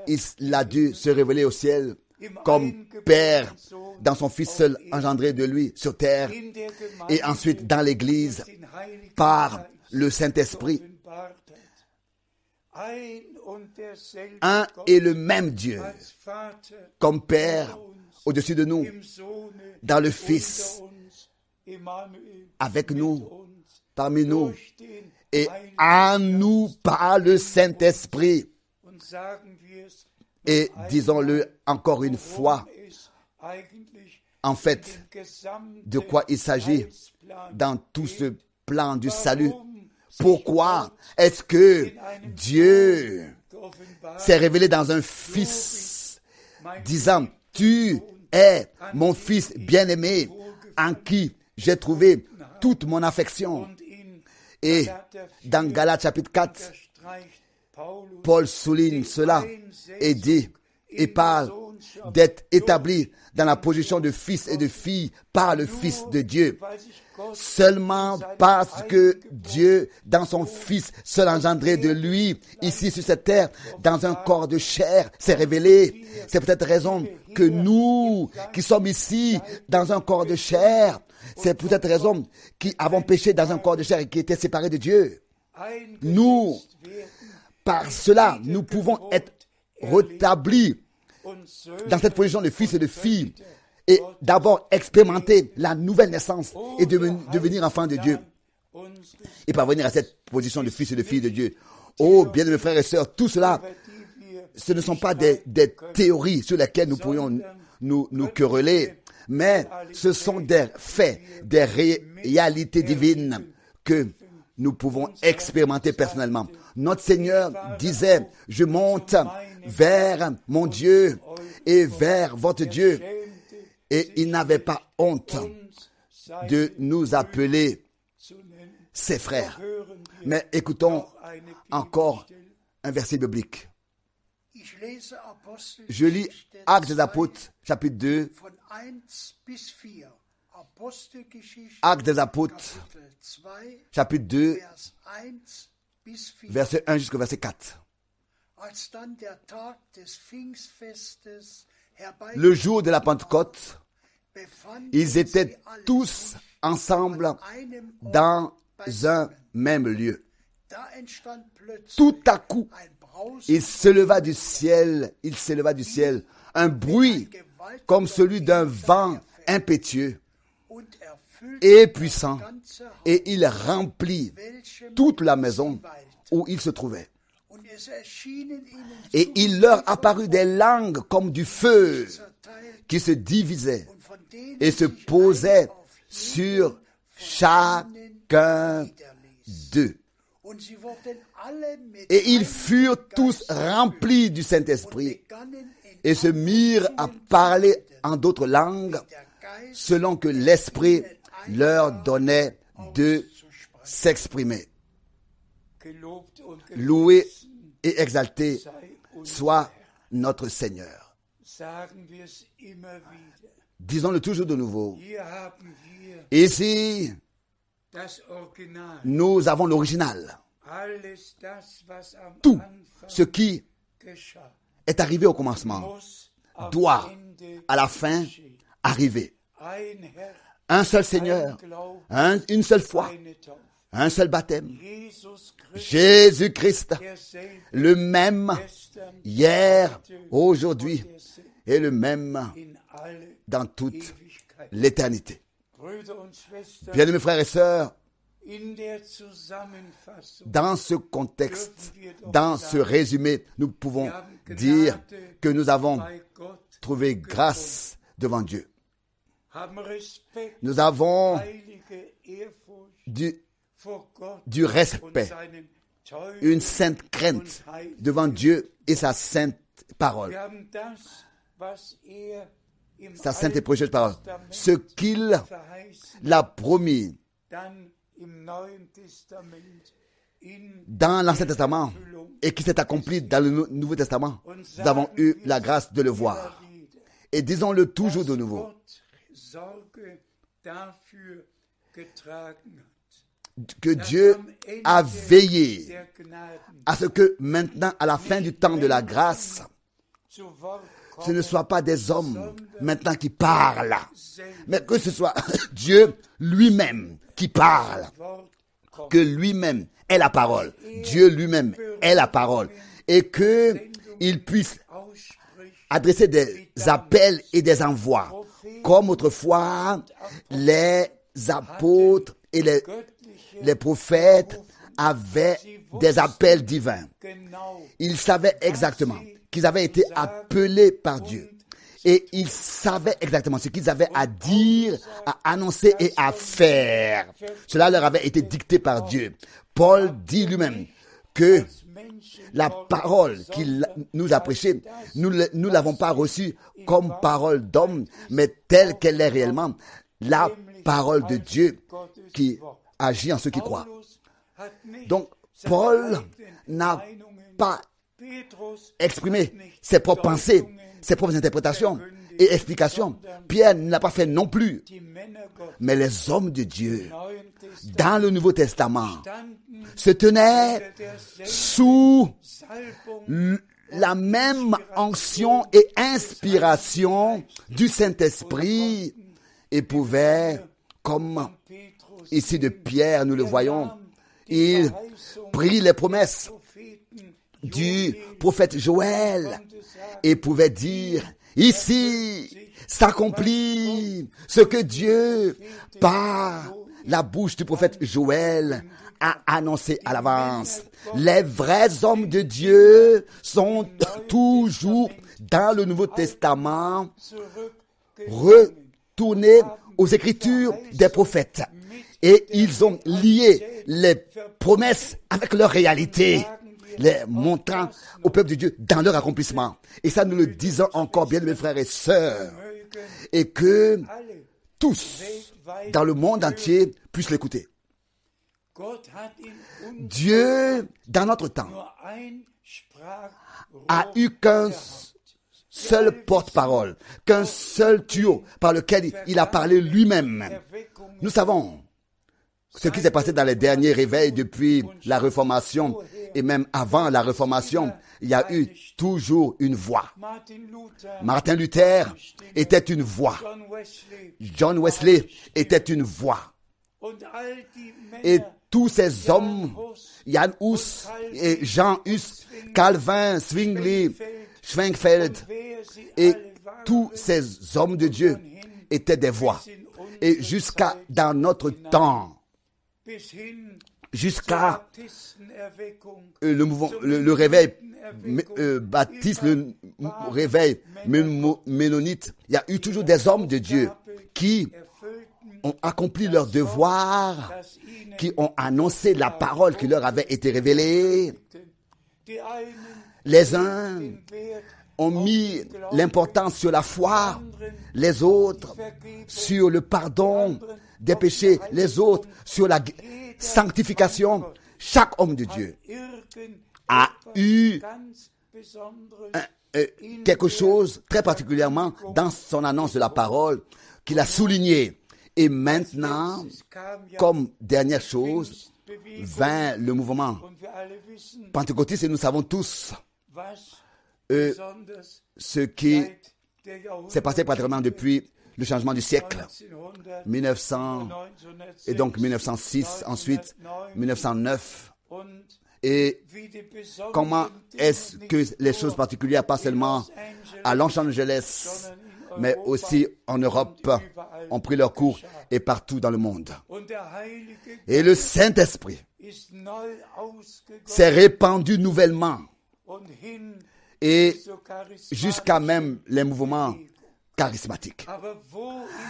Il a dû se révéler au ciel comme Père dans son Fils seul engendré de lui sur terre et ensuite dans l'Église par le Saint-Esprit. Un et le même Dieu comme Père au-dessus de nous, dans le Fils, avec nous, parmi nous, et en nous par le Saint-Esprit. Et disons-le encore une fois, en fait, de quoi il s'agit dans tout ce plan du salut. Pourquoi est-ce que Dieu s'est révélé dans un fils, disant, tu es mon fils bien-aimé, en qui j'ai trouvé toute mon affection. Et dans Galates chapitre 4, Paul souligne cela et dit et parle d'être établi dans la position de fils et de fille par le Fils de Dieu. Seulement parce que Dieu, dans son Fils, seul engendré de lui, ici sur cette terre, dans un corps de chair, s'est révélé. C'est peut-être raison que nous, qui sommes ici, dans un corps de chair, c'est peut-être raison qui avons péché dans un corps de chair et qui étaient séparés de Dieu. Nous, par cela, nous pouvons être rétablis dans cette position de fils et de fille et d'abord expérimenter la nouvelle naissance et devenir enfant de Dieu et parvenir à cette position de fils et de fille de Dieu. Oh, bien mes frères et sœurs, tout cela, ce ne sont pas des, théories sur lesquelles nous pourrions nous quereller, mais ce sont des faits, des réalités divines que nous pouvons expérimenter personnellement. Notre Seigneur disait, je monte vers mon Dieu et vers votre Dieu. Et il n'avait pas honte de nous appeler ses frères. Mais écoutons encore un verset biblique. Je lis Actes des Apôtres, chapitre 2, Actes des Apôtres, chapitre 2, verset 1 jusqu'au verset 4. Le jour de la Pentecôte, ils étaient tous ensemble dans un même lieu. Tout à coup, il se leva du ciel, il s'éleva du ciel, un bruit comme celui d'un vent impétueux et puissant, et il remplit toute la maison où il se trouvait. Et il leur apparut des langues comme du feu qui se divisaient et se posaient sur chacun d'eux. Et ils furent tous remplis du Saint-Esprit et se mirent à parler en d'autres langues selon que l'Esprit leur donnait de s'exprimer. Loué et exalté soit notre Seigneur. Disons-le toujours de nouveau. Ici, nous avons l'original. Tout ce qui est arrivé au commencement doit, à la fin, arriver. Un seul Seigneur, une seule foi, un seul baptême. Jésus-Christ, le même hier, aujourd'hui et le même dans toute l'éternité. Bien mes frères et sœurs, dans ce contexte, dans ce résumé, nous pouvons dire que nous avons trouvé grâce devant Dieu. Nous avons du, du respect, une sainte crainte devant Dieu et sa sainte parole. Sa sainte et précieuse parole. Ce qu'il l'a promis dans l'Ancien Testament et qui s'est accompli dans le Nouveau Testament, nous avons eu la grâce de le voir. Et disons-le toujours de nouveau. Que Dieu a veillé à ce que maintenant, à la fin du temps de la grâce, ce ne soit pas des hommes maintenant qui parlent, mais que ce soit *laughs* Dieu lui-même qui parle, que lui-même est la parole, Dieu lui-même est la parole, et que il puisse adresser des appels et des envois, comme autrefois les apôtres et les, prophètes avaient des appels divins. Ils savaient exactement qu'ils avaient été appelés par Dieu. Et ils savaient exactement ce qu'ils avaient à dire, à annoncer et à faire. Cela leur avait été dicté par Dieu. Paul dit lui-même que la parole qu'il nous a prêchée, nous ne l'avons pas reçue comme parole d'homme, mais telle qu'elle est réellement, la parole de Dieu qui agit en ceux qui croient. Donc, Paul n'a pas exprimé ses propres pensées, ses propres interprétations et explications. Pierre ne l'a pas fait non plus. Mais les hommes de Dieu, dans le Nouveau Testament, se tenaient sous la même onction et inspiration du Saint-Esprit et pouvaient, comme ici de Pierre, nous le voyons, il prit les promesses du prophète Joël et pouvait dire, ici s'accomplit ce que Dieu, par la bouche du prophète Joël, a annoncé à l'avance. Les vrais hommes de Dieu sont toujours dans le Nouveau Testament retournés aux écritures des prophètes. Et ils ont lié les promesses avec leur réalité les montrant au peuple de Dieu dans leur accomplissement. Et ça, nous le disons encore bien, mes frères et sœurs. Et que tous, dans le monde entier, puissent l'écouter. Dieu, dans notre temps, a eu qu'un seul porte-parole, qu'un seul tuyau par lequel il a parlé lui-même. Nous savons ce qui s'est passé dans les derniers réveils depuis la Réformation et même avant la Réformation, il y a eu toujours une voix. Martin Luther était une voix. John Wesley était une voix. Et tous ces hommes, Jan Hus et Jean Hus, Calvin, Zwingli, Schwenkfeld, et tous ces hommes de Dieu étaient des voix. Et jusqu'à dans notre temps, jusqu'à euh, le, mouvement, le, réveil euh, baptiste, le réveil ménonite, il y a eu toujours des hommes de Dieu qui ont accompli leur devoir, qui ont annoncé la parole qui leur avait été révélée. Les uns ont mis l'importance sur la foi, les autres sur le pardon des péchés, les autres sur la sanctification. Chaque homme de Dieu a eu euh, quelque chose très particulièrement dans son annonce de la parole qu'il a souligné. Et maintenant, comme dernière chose, vint le mouvement pentecôtiste et nous savons tous euh, ce qui s'est passé pratiquement depuis le changement du siècle, 1900, et donc 1906, ensuite 1909. Et comment est-ce que les choses particulières, pas seulement à Los Angeles, mais aussi en Europe, ont pris leur cours et partout dans le monde. Et le Saint-Esprit s'est répandu nouvellement et jusqu'à même les mouvements charismatique.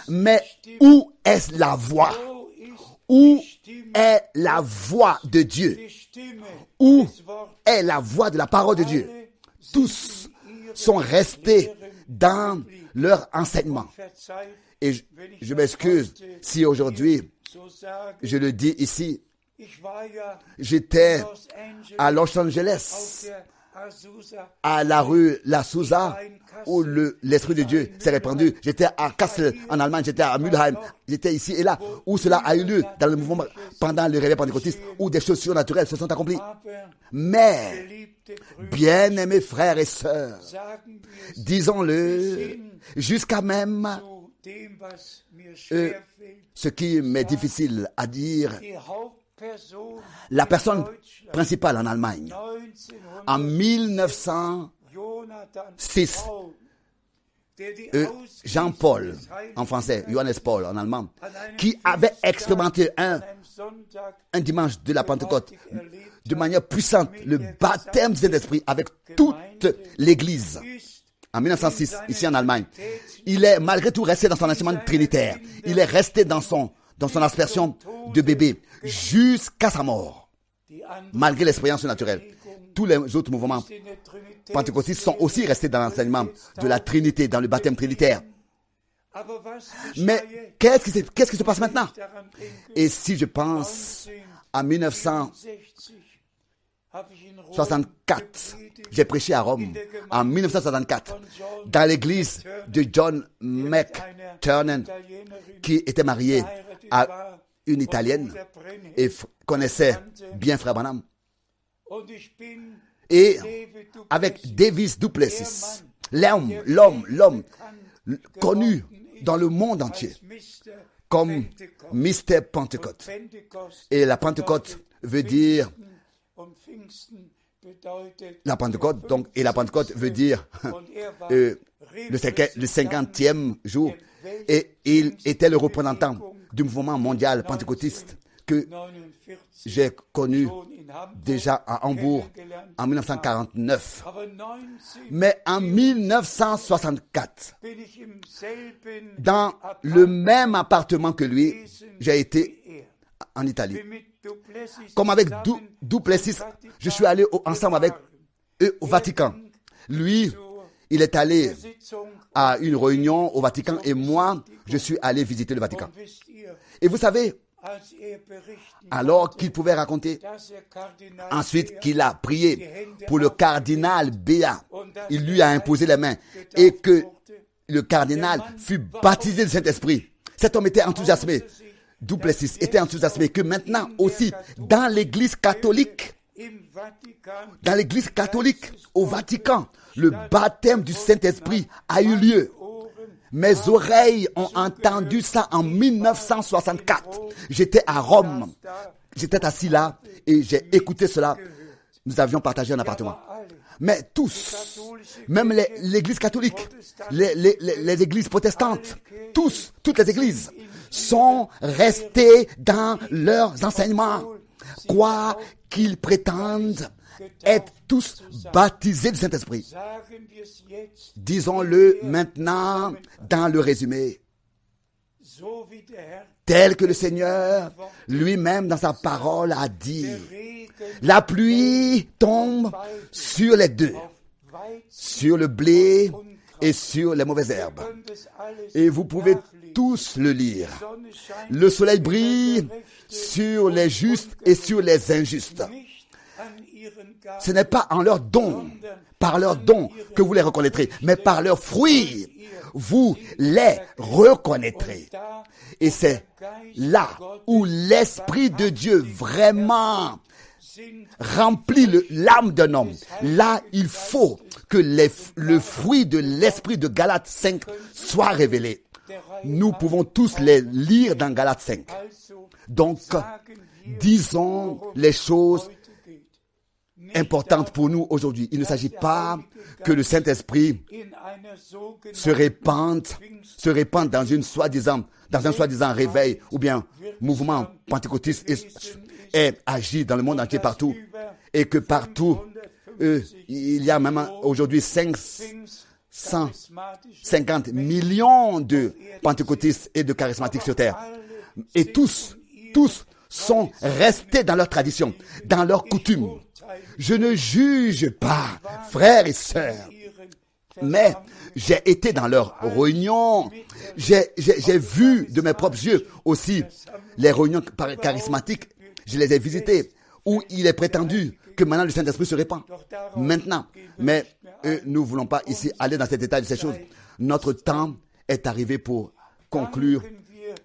Mais où est la voix? Où est la voix de Dieu? Où est la voix de la parole de Dieu? Tous sont restés dans leur enseignement. Et je, m'excuse si aujourd'hui, je le dis ici, j'étais à Los Angeles, à la rue La Souza, où le- l'Esprit de Dieu s'est répandu. J'étais à Kassel, en Allemagne, j'étais à Mülheim, j'étais ici et là, où cela a eu lieu dans le mouvement pendant le réveil pentecôtiste, où des choses surnaturelles se sont accomplies. Mais, bien-aimés frères et sœurs, disons-le, jusqu'à même Euh, ce qui m'est difficile à dire, la personne principale en Allemagne, en 1906, 1906, euh, Jean-Paul, en français, Johannes Paul en allemand, qui avait expérimenté un, un dimanche de la Pentecôte de manière puissante le baptême du Saint-Esprit avec toute l'Église en 1906, ici en Allemagne. Il est malgré tout resté dans son enseignement trinitaire. Il est resté dans son, dans son aspersion de bébé jusqu'à sa mort, malgré l'expérience naturelle. Tous les autres mouvements pentecôtistes sont aussi restés dans l'enseignement de la Trinité, dans le baptême trinitaire. Mais qu'est-ce qui, se- passe maintenant? Et si je pense à 1964, j'ai prêché à Rome en 1964 dans l'église de John McTurnan qui était marié à une Italienne et connaissait bien Frère Branham. Et avec Davis Duplessis, l'homme, l'homme, l'homme connu dans le monde entier comme Mr. Pentecôte. Et la Pentecôte veut dire la Pentecôte, donc, et la Pentecôte veut dire euh, le cinquantième jour. Et il était le représentant du mouvement mondial pentecôtiste que j'ai connu déjà à Hambourg en 1949. Mais en 1964, dans le même appartement que lui, j'ai été en Italie. Comme avec Du- Duplessis, je suis allé au- ensemble avec eux au Vatican. Lui, il est allé à une réunion au Vatican et moi, je suis allé visiter le Vatican. Et vous savez, alors qu'il pouvait raconter ensuite qu'il a prié pour le cardinal Béat, il lui a imposé les mains et que le cardinal fut baptisé du Saint-Esprit. Cet homme était enthousiasmé. Duplessis était enthousiasmé que maintenant aussi dans l'église catholique, dans l'église catholique au Vatican, le baptême du Saint-Esprit a eu lieu. Mes oreilles ont entendu ça en 1964. J'étais à Rome. J'étais assis là et j'ai écouté cela. Nous avions partagé un appartement. Mais tous, même l'église catholique, les, églises protestantes, tous, toutes les églises sont restés dans leurs enseignements. Quoi qu'ils prétendent être tous baptisés du Saint-Esprit. Disons-le maintenant dans le résumé. Tel que le Seigneur lui-même dans sa parole a dit. La pluie tombe sur les deux, sur le blé et sur les mauvaises herbes. Et vous pouvez tous le lire. Le soleil brille sur les justes et sur les injustes. Ce n'est pas en leur don, par leur don que vous les reconnaîtrez, mais par leurs fruits, vous les reconnaîtrez. Et c'est là où l'Esprit de Dieu vraiment remplit l'âme d'un homme. Là, il faut que le fruit de l'Esprit de Galates 5 soit révélé. Nous pouvons tous les lire dans Galates 5. Donc, disons les choses importantes pour nous aujourd'hui. Il ne s'agit pas que le Saint-Esprit se répande, se répande dans dans un soi-disant réveil ou bien mouvement pentecôtiste et agit dans le monde entier partout et que partout euh, il y a même aujourd'hui 550 millions de pentecôtistes et de charismatiques sur terre. Et tous, tous sont restés dans leur tradition, dans leur coutume. Je ne juge pas, frères et sœurs, mais j'ai été dans leurs réunions, j'ai vu de mes propres yeux aussi les réunions charismatiques, je les ai visitées, où il est prétendu que maintenant le Saint-Esprit se répand. Maintenant. Mais euh, nous ne voulons pas ici aller dans cet état de ces choses. Notre temps est arrivé pour conclure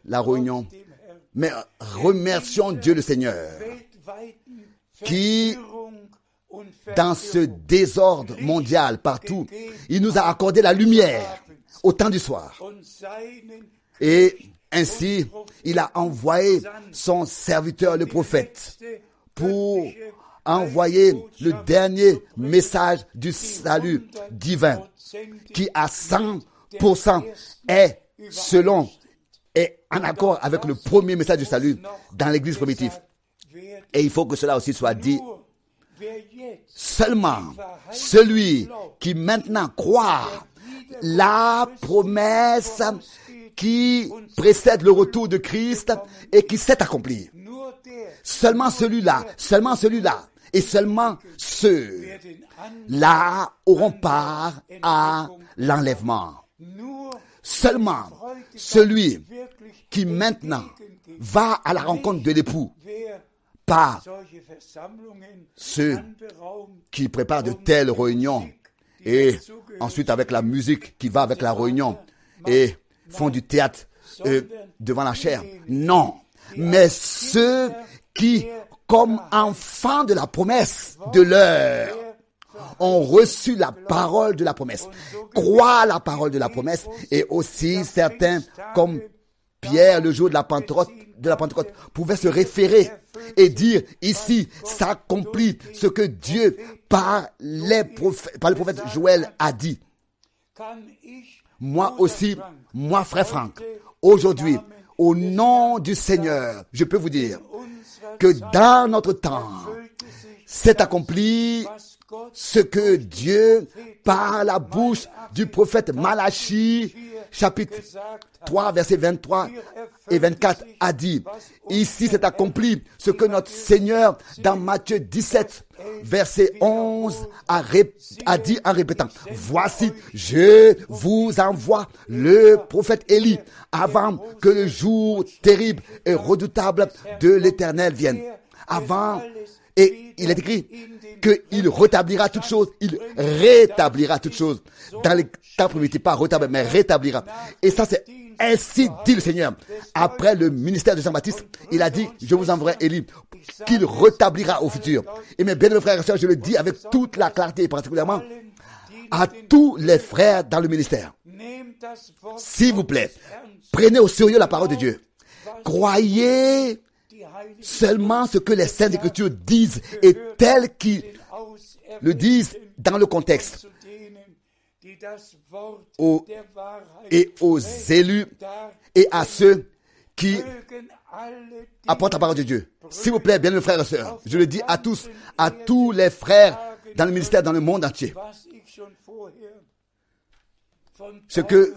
la réunion. Mais remercions Dieu le Seigneur qui, dans ce désordre mondial partout, il nous a accordé la lumière au temps du soir. Et ainsi, il a envoyé son serviteur, le prophète, pour envoyer le dernier message du salut divin qui à 100% est selon est en accord avec le premier message du salut dans l'église primitive. Et il faut que cela aussi soit dit seulement celui qui maintenant croit la promesse qui précède le retour de Christ et qui s'est der Seulement celui-là, seulement celui-là, et seulement ceux-là auront part à l'enlèvement. Seulement celui qui maintenant va à la rencontre de l'époux, pas ceux qui préparent de telles réunions et ensuite avec la musique qui va avec la réunion et font du théâtre euh, devant la chair. Non, mais ceux qui, comme enfants de la promesse de l'heure, ont reçu la parole de la promesse, croient la parole de la promesse. et aussi certains comme Pierre le jour de la Pentecôte, de la Pentecôte pouvaient se référer et dire ici s'accomplit ce que Dieu par les prophètes, par le prophète Joël a dit. Moi aussi, moi frère Franck, aujourd'hui, au nom du Seigneur, je peux vous dire que dans notre temps, s'est accompli ce que Dieu, par la bouche du prophète Malachi, chapitre gesagt hat. 3, versets 23 et 24, a dit, ici s'est accompli ce que notre Seigneur, dans Matthieu 17, verset 11, a, a dit en répétant, voici, je vous envoie le prophète Élie avant que le jour terrible et redoutable de l'éternel vienne. Avant, et il est écrit qu'il rétablira toutes choses, il rétablira toutes choses. Dans les temps primitifs, pas rétablir, mais rétablira. Et ça, c'est ainsi dit le Seigneur. Après le ministère de Jean-Baptiste, il a dit, je vous enverrai Élie, qu'il rétablira au futur. Et mes bien frères et sœurs, je le dis avec toute la clarté, et particulièrement à tous les frères dans le ministère. S'il vous plaît, prenez au sérieux la parole de Dieu. Croyez seulement ce que les Saintes Écritures disent et telles qu'ils le disent dans le contexte et aux élus et à ceux qui apportent la parole de Dieu. S'il vous plaît, bien mes frères et sœurs, je le dis à tous, à tous les frères dans le ministère, dans le monde entier. Ce que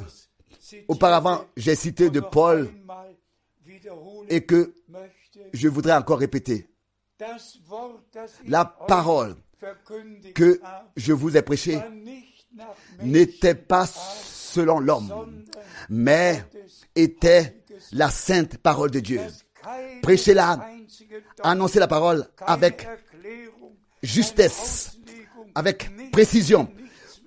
auparavant j'ai cité de Paul et que je voudrais encore répéter. La parole que je vous ai prêchée n'était pas selon l'homme, mais était la sainte parole de Dieu. Prêchez-la, annoncez la parole avec justesse, avec précision.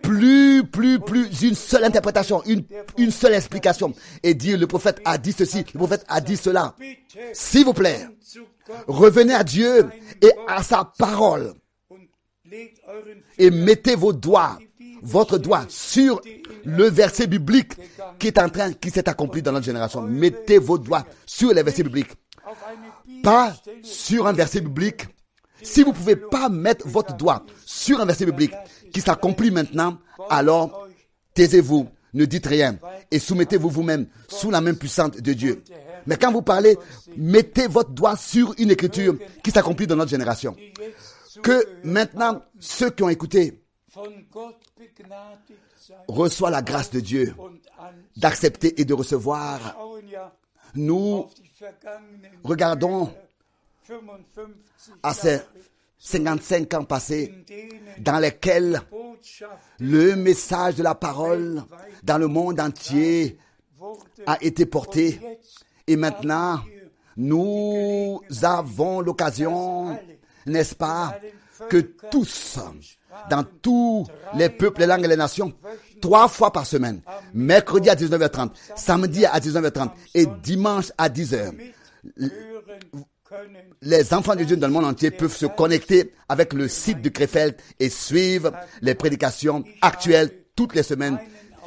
Plus, plus, plus une seule interprétation, une, une seule explication. Et dire le prophète a dit ceci, le prophète a dit cela. S'il vous plaît, revenez à Dieu et à sa parole et mettez vos doigts, votre doigt sur le verset biblique qui est en train, qui s'est accompli dans notre génération. Mettez vos doigts sur les versets bibliques. Pas sur un verset biblique. Si vous pouvez pas mettre votre doigt sur un verset biblique qui s'accomplit maintenant, alors taisez-vous, ne dites rien et soumettez-vous vous-même sous la main puissante de Dieu. Mais quand vous parlez, mettez votre doigt sur une écriture qui s'accomplit dans notre génération. Que maintenant, ceux qui ont écouté reçoivent la grâce de Dieu d'accepter et de recevoir. Nous regardons 55 à ces 55 ans passés dans lesquels le message de la parole dans le monde entier a été porté. Et maintenant, nous avons l'occasion, n'est-ce pas, que tous, dans tous les peuples, les langues et les nations, trois fois par semaine, mercredi à 19h30, samedi à 19h30 et dimanche à 10h, les enfants de Dieu dans le monde entier peuvent se connecter avec le site du Krefeld et suivre les prédications actuelles toutes les semaines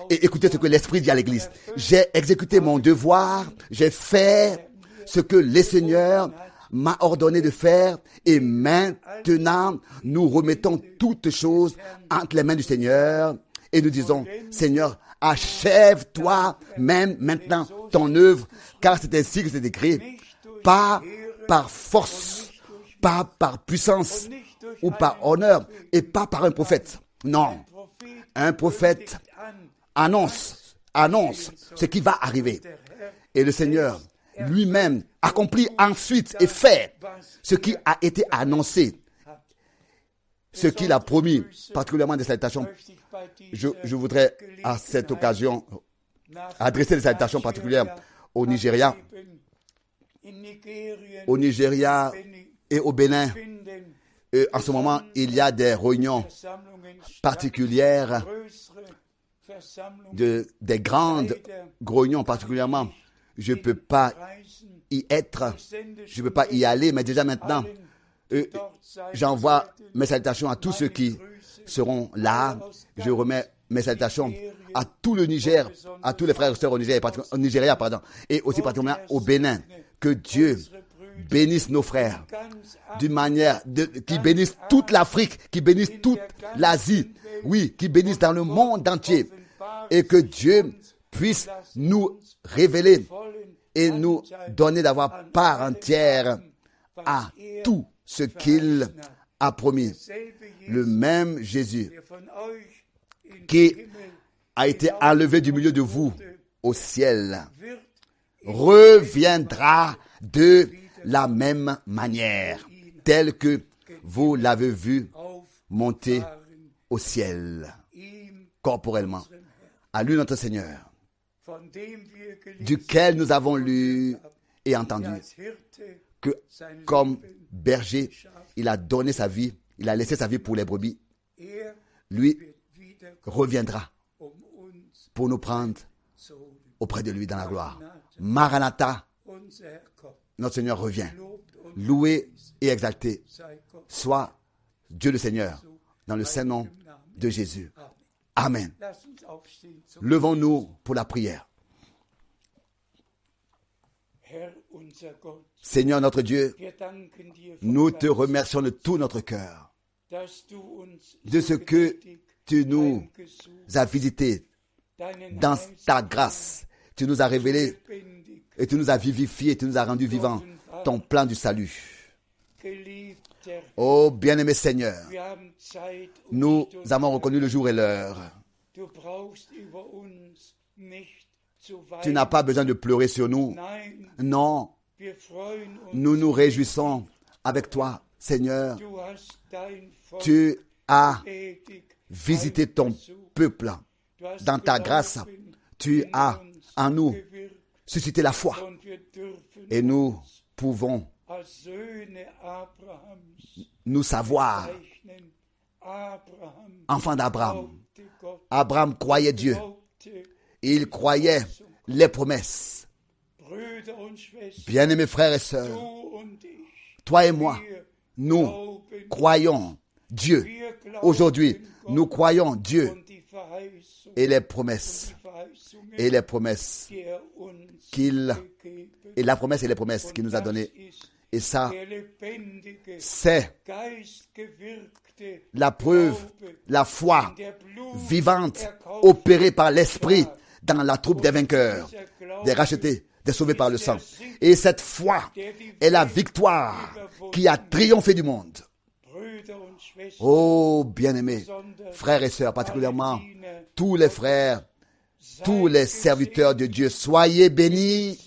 et écouter ce que l'Esprit dit à l'Église. J'ai exécuté mon devoir, j'ai fait ce que le Seigneur m'a ordonné de faire et maintenant nous remettons toutes choses entre les mains du Seigneur et nous disons, Seigneur, achève-toi même maintenant ton œuvre, car c'est ainsi que c'est écrit, pas par force, pas par puissance ou par honneur et pas par un prophète. Non, un prophète annonce, annonce ce qui va arriver. Et le Seigneur lui-même accomplit ensuite et fait ce qui a été annoncé, ce qu'il a promis, particulièrement des salutations. Je, je voudrais à cette occasion adresser des salutations particulières au Nigeria, au Nigeria et au Bénin. Et en ce moment, il y a des réunions particulières, de, des grandes réunions particulièrement. Je ne peux pas y être, je ne peux pas y aller, mais déjà maintenant, euh, j'envoie mes salutations à tous ceux qui seront là. Je remets mes salutations à tout le Niger, à tous les frères et sœurs au, Niger, au Nigeria, pardon, et aussi particulièrement au Bénin. Que Dieu bénisse nos frères d'une manière qui bénisse toute l'Afrique, qui bénisse toute l'Asie, oui, qui bénisse dans le monde entier, et que Dieu puisse nous révéler et nous donner d'avoir part entière à tout ce qu'il a promis. Le même Jésus qui a été enlevé du milieu de vous au ciel reviendra de la même manière, telle que vous l'avez vu monter au ciel, corporellement, à lui notre Seigneur, duquel nous avons lu et entendu que comme berger, il a donné sa vie, il a laissé sa vie pour les brebis. Lui reviendra pour nous prendre auprès de lui dans la gloire. Maranatha, notre Seigneur revient. Loué et exalté soit Dieu le Seigneur dans le saint nom de Jésus. Amen. Levons-nous pour la prière. Seigneur notre Dieu, nous te remercions de tout notre cœur de ce que tu nous as visité dans ta grâce. Tu nous as révélé et tu nous as vivifié, tu nous as rendu vivants ton plan du salut. Oh bien-aimé Seigneur, nous avons reconnu le jour et l'heure. Tu n'as pas besoin de pleurer sur nous. Non, nous nous réjouissons avec toi, Seigneur. Tu as visité ton peuple dans ta grâce. Tu as en nous suscité la foi. Et nous pouvons nous savoir enfants d'Abraham. Abraham croyait Dieu. Il croyait les promesses. Bien-aimés frères et sœurs, toi et moi, nous croyons Dieu. Aujourd'hui, nous croyons Dieu et les promesses et les promesses qu'il et la promesse et les promesses qu'il nous a données. Et ça, c'est la preuve, la foi vivante opérée par l'Esprit dans la troupe des vainqueurs, des rachetés, des sauvés par le sang. Et cette foi est la victoire qui a triomphé du monde. Oh, bien-aimés, frères et sœurs, particulièrement tous les frères, tous les serviteurs de Dieu, soyez bénis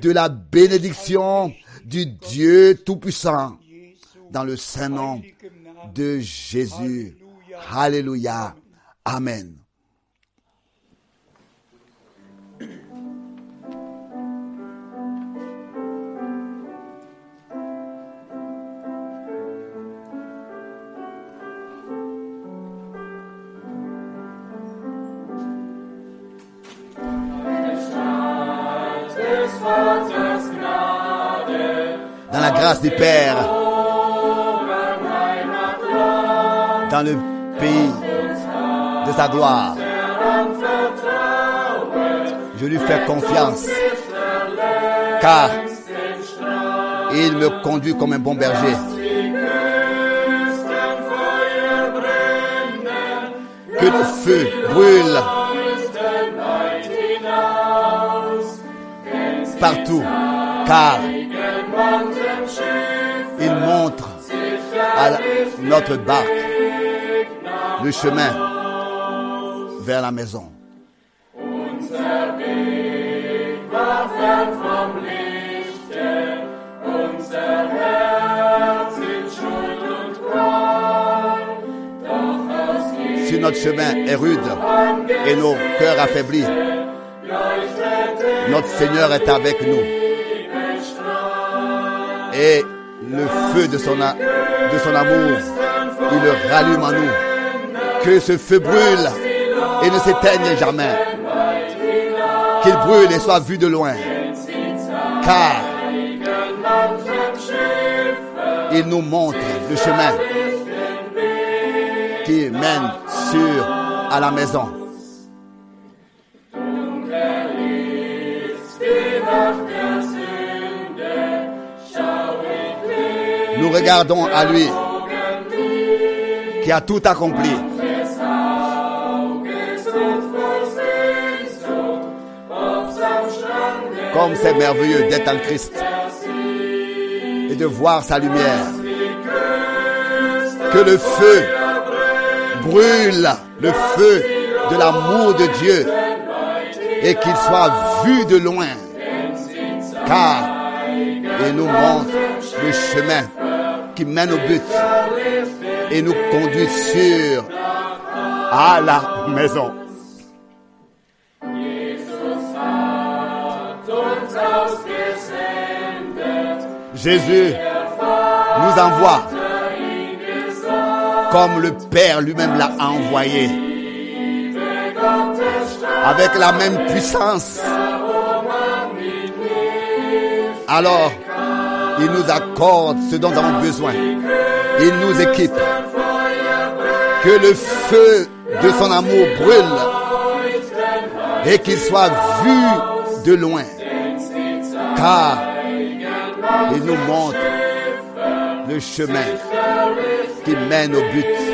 de la bénédiction du Dieu Tout-Puissant dans le saint nom de Jésus. Alléluia. Amen. La grâce du Père dans le pays de sa gloire. Je lui fais confiance car il me conduit comme un bon berger. Que le feu brûle partout car notre barque le chemin vers la maison. Si notre chemin est rude et nos cœurs affaiblis, notre Seigneur est avec nous. Et le feu de son, amour, il le rallume en nous. Que ce feu brûle et ne s'éteigne jamais. Qu'il brûle et soit vu de loin. Car il nous montre le chemin qui mène sur à la maison. Nous regardons à lui qui a tout accompli. Comme c'est merveilleux d'être en Christ et de voir sa lumière. Que le feu brûle, le feu de l'amour de Dieu et qu'il soit vu de loin. Car il nous montre le chemin qui mène au but et nous conduit sur à la maison. Jésus nous envoie comme le Père lui-même l'a envoyé, avec la même puissance. Alors, il nous accorde ce dont nous avons besoin. Il nous équipe. Que le feu de son amour brûle et qu'il soit vu de loin. Car il nous montre le chemin qui mène au but.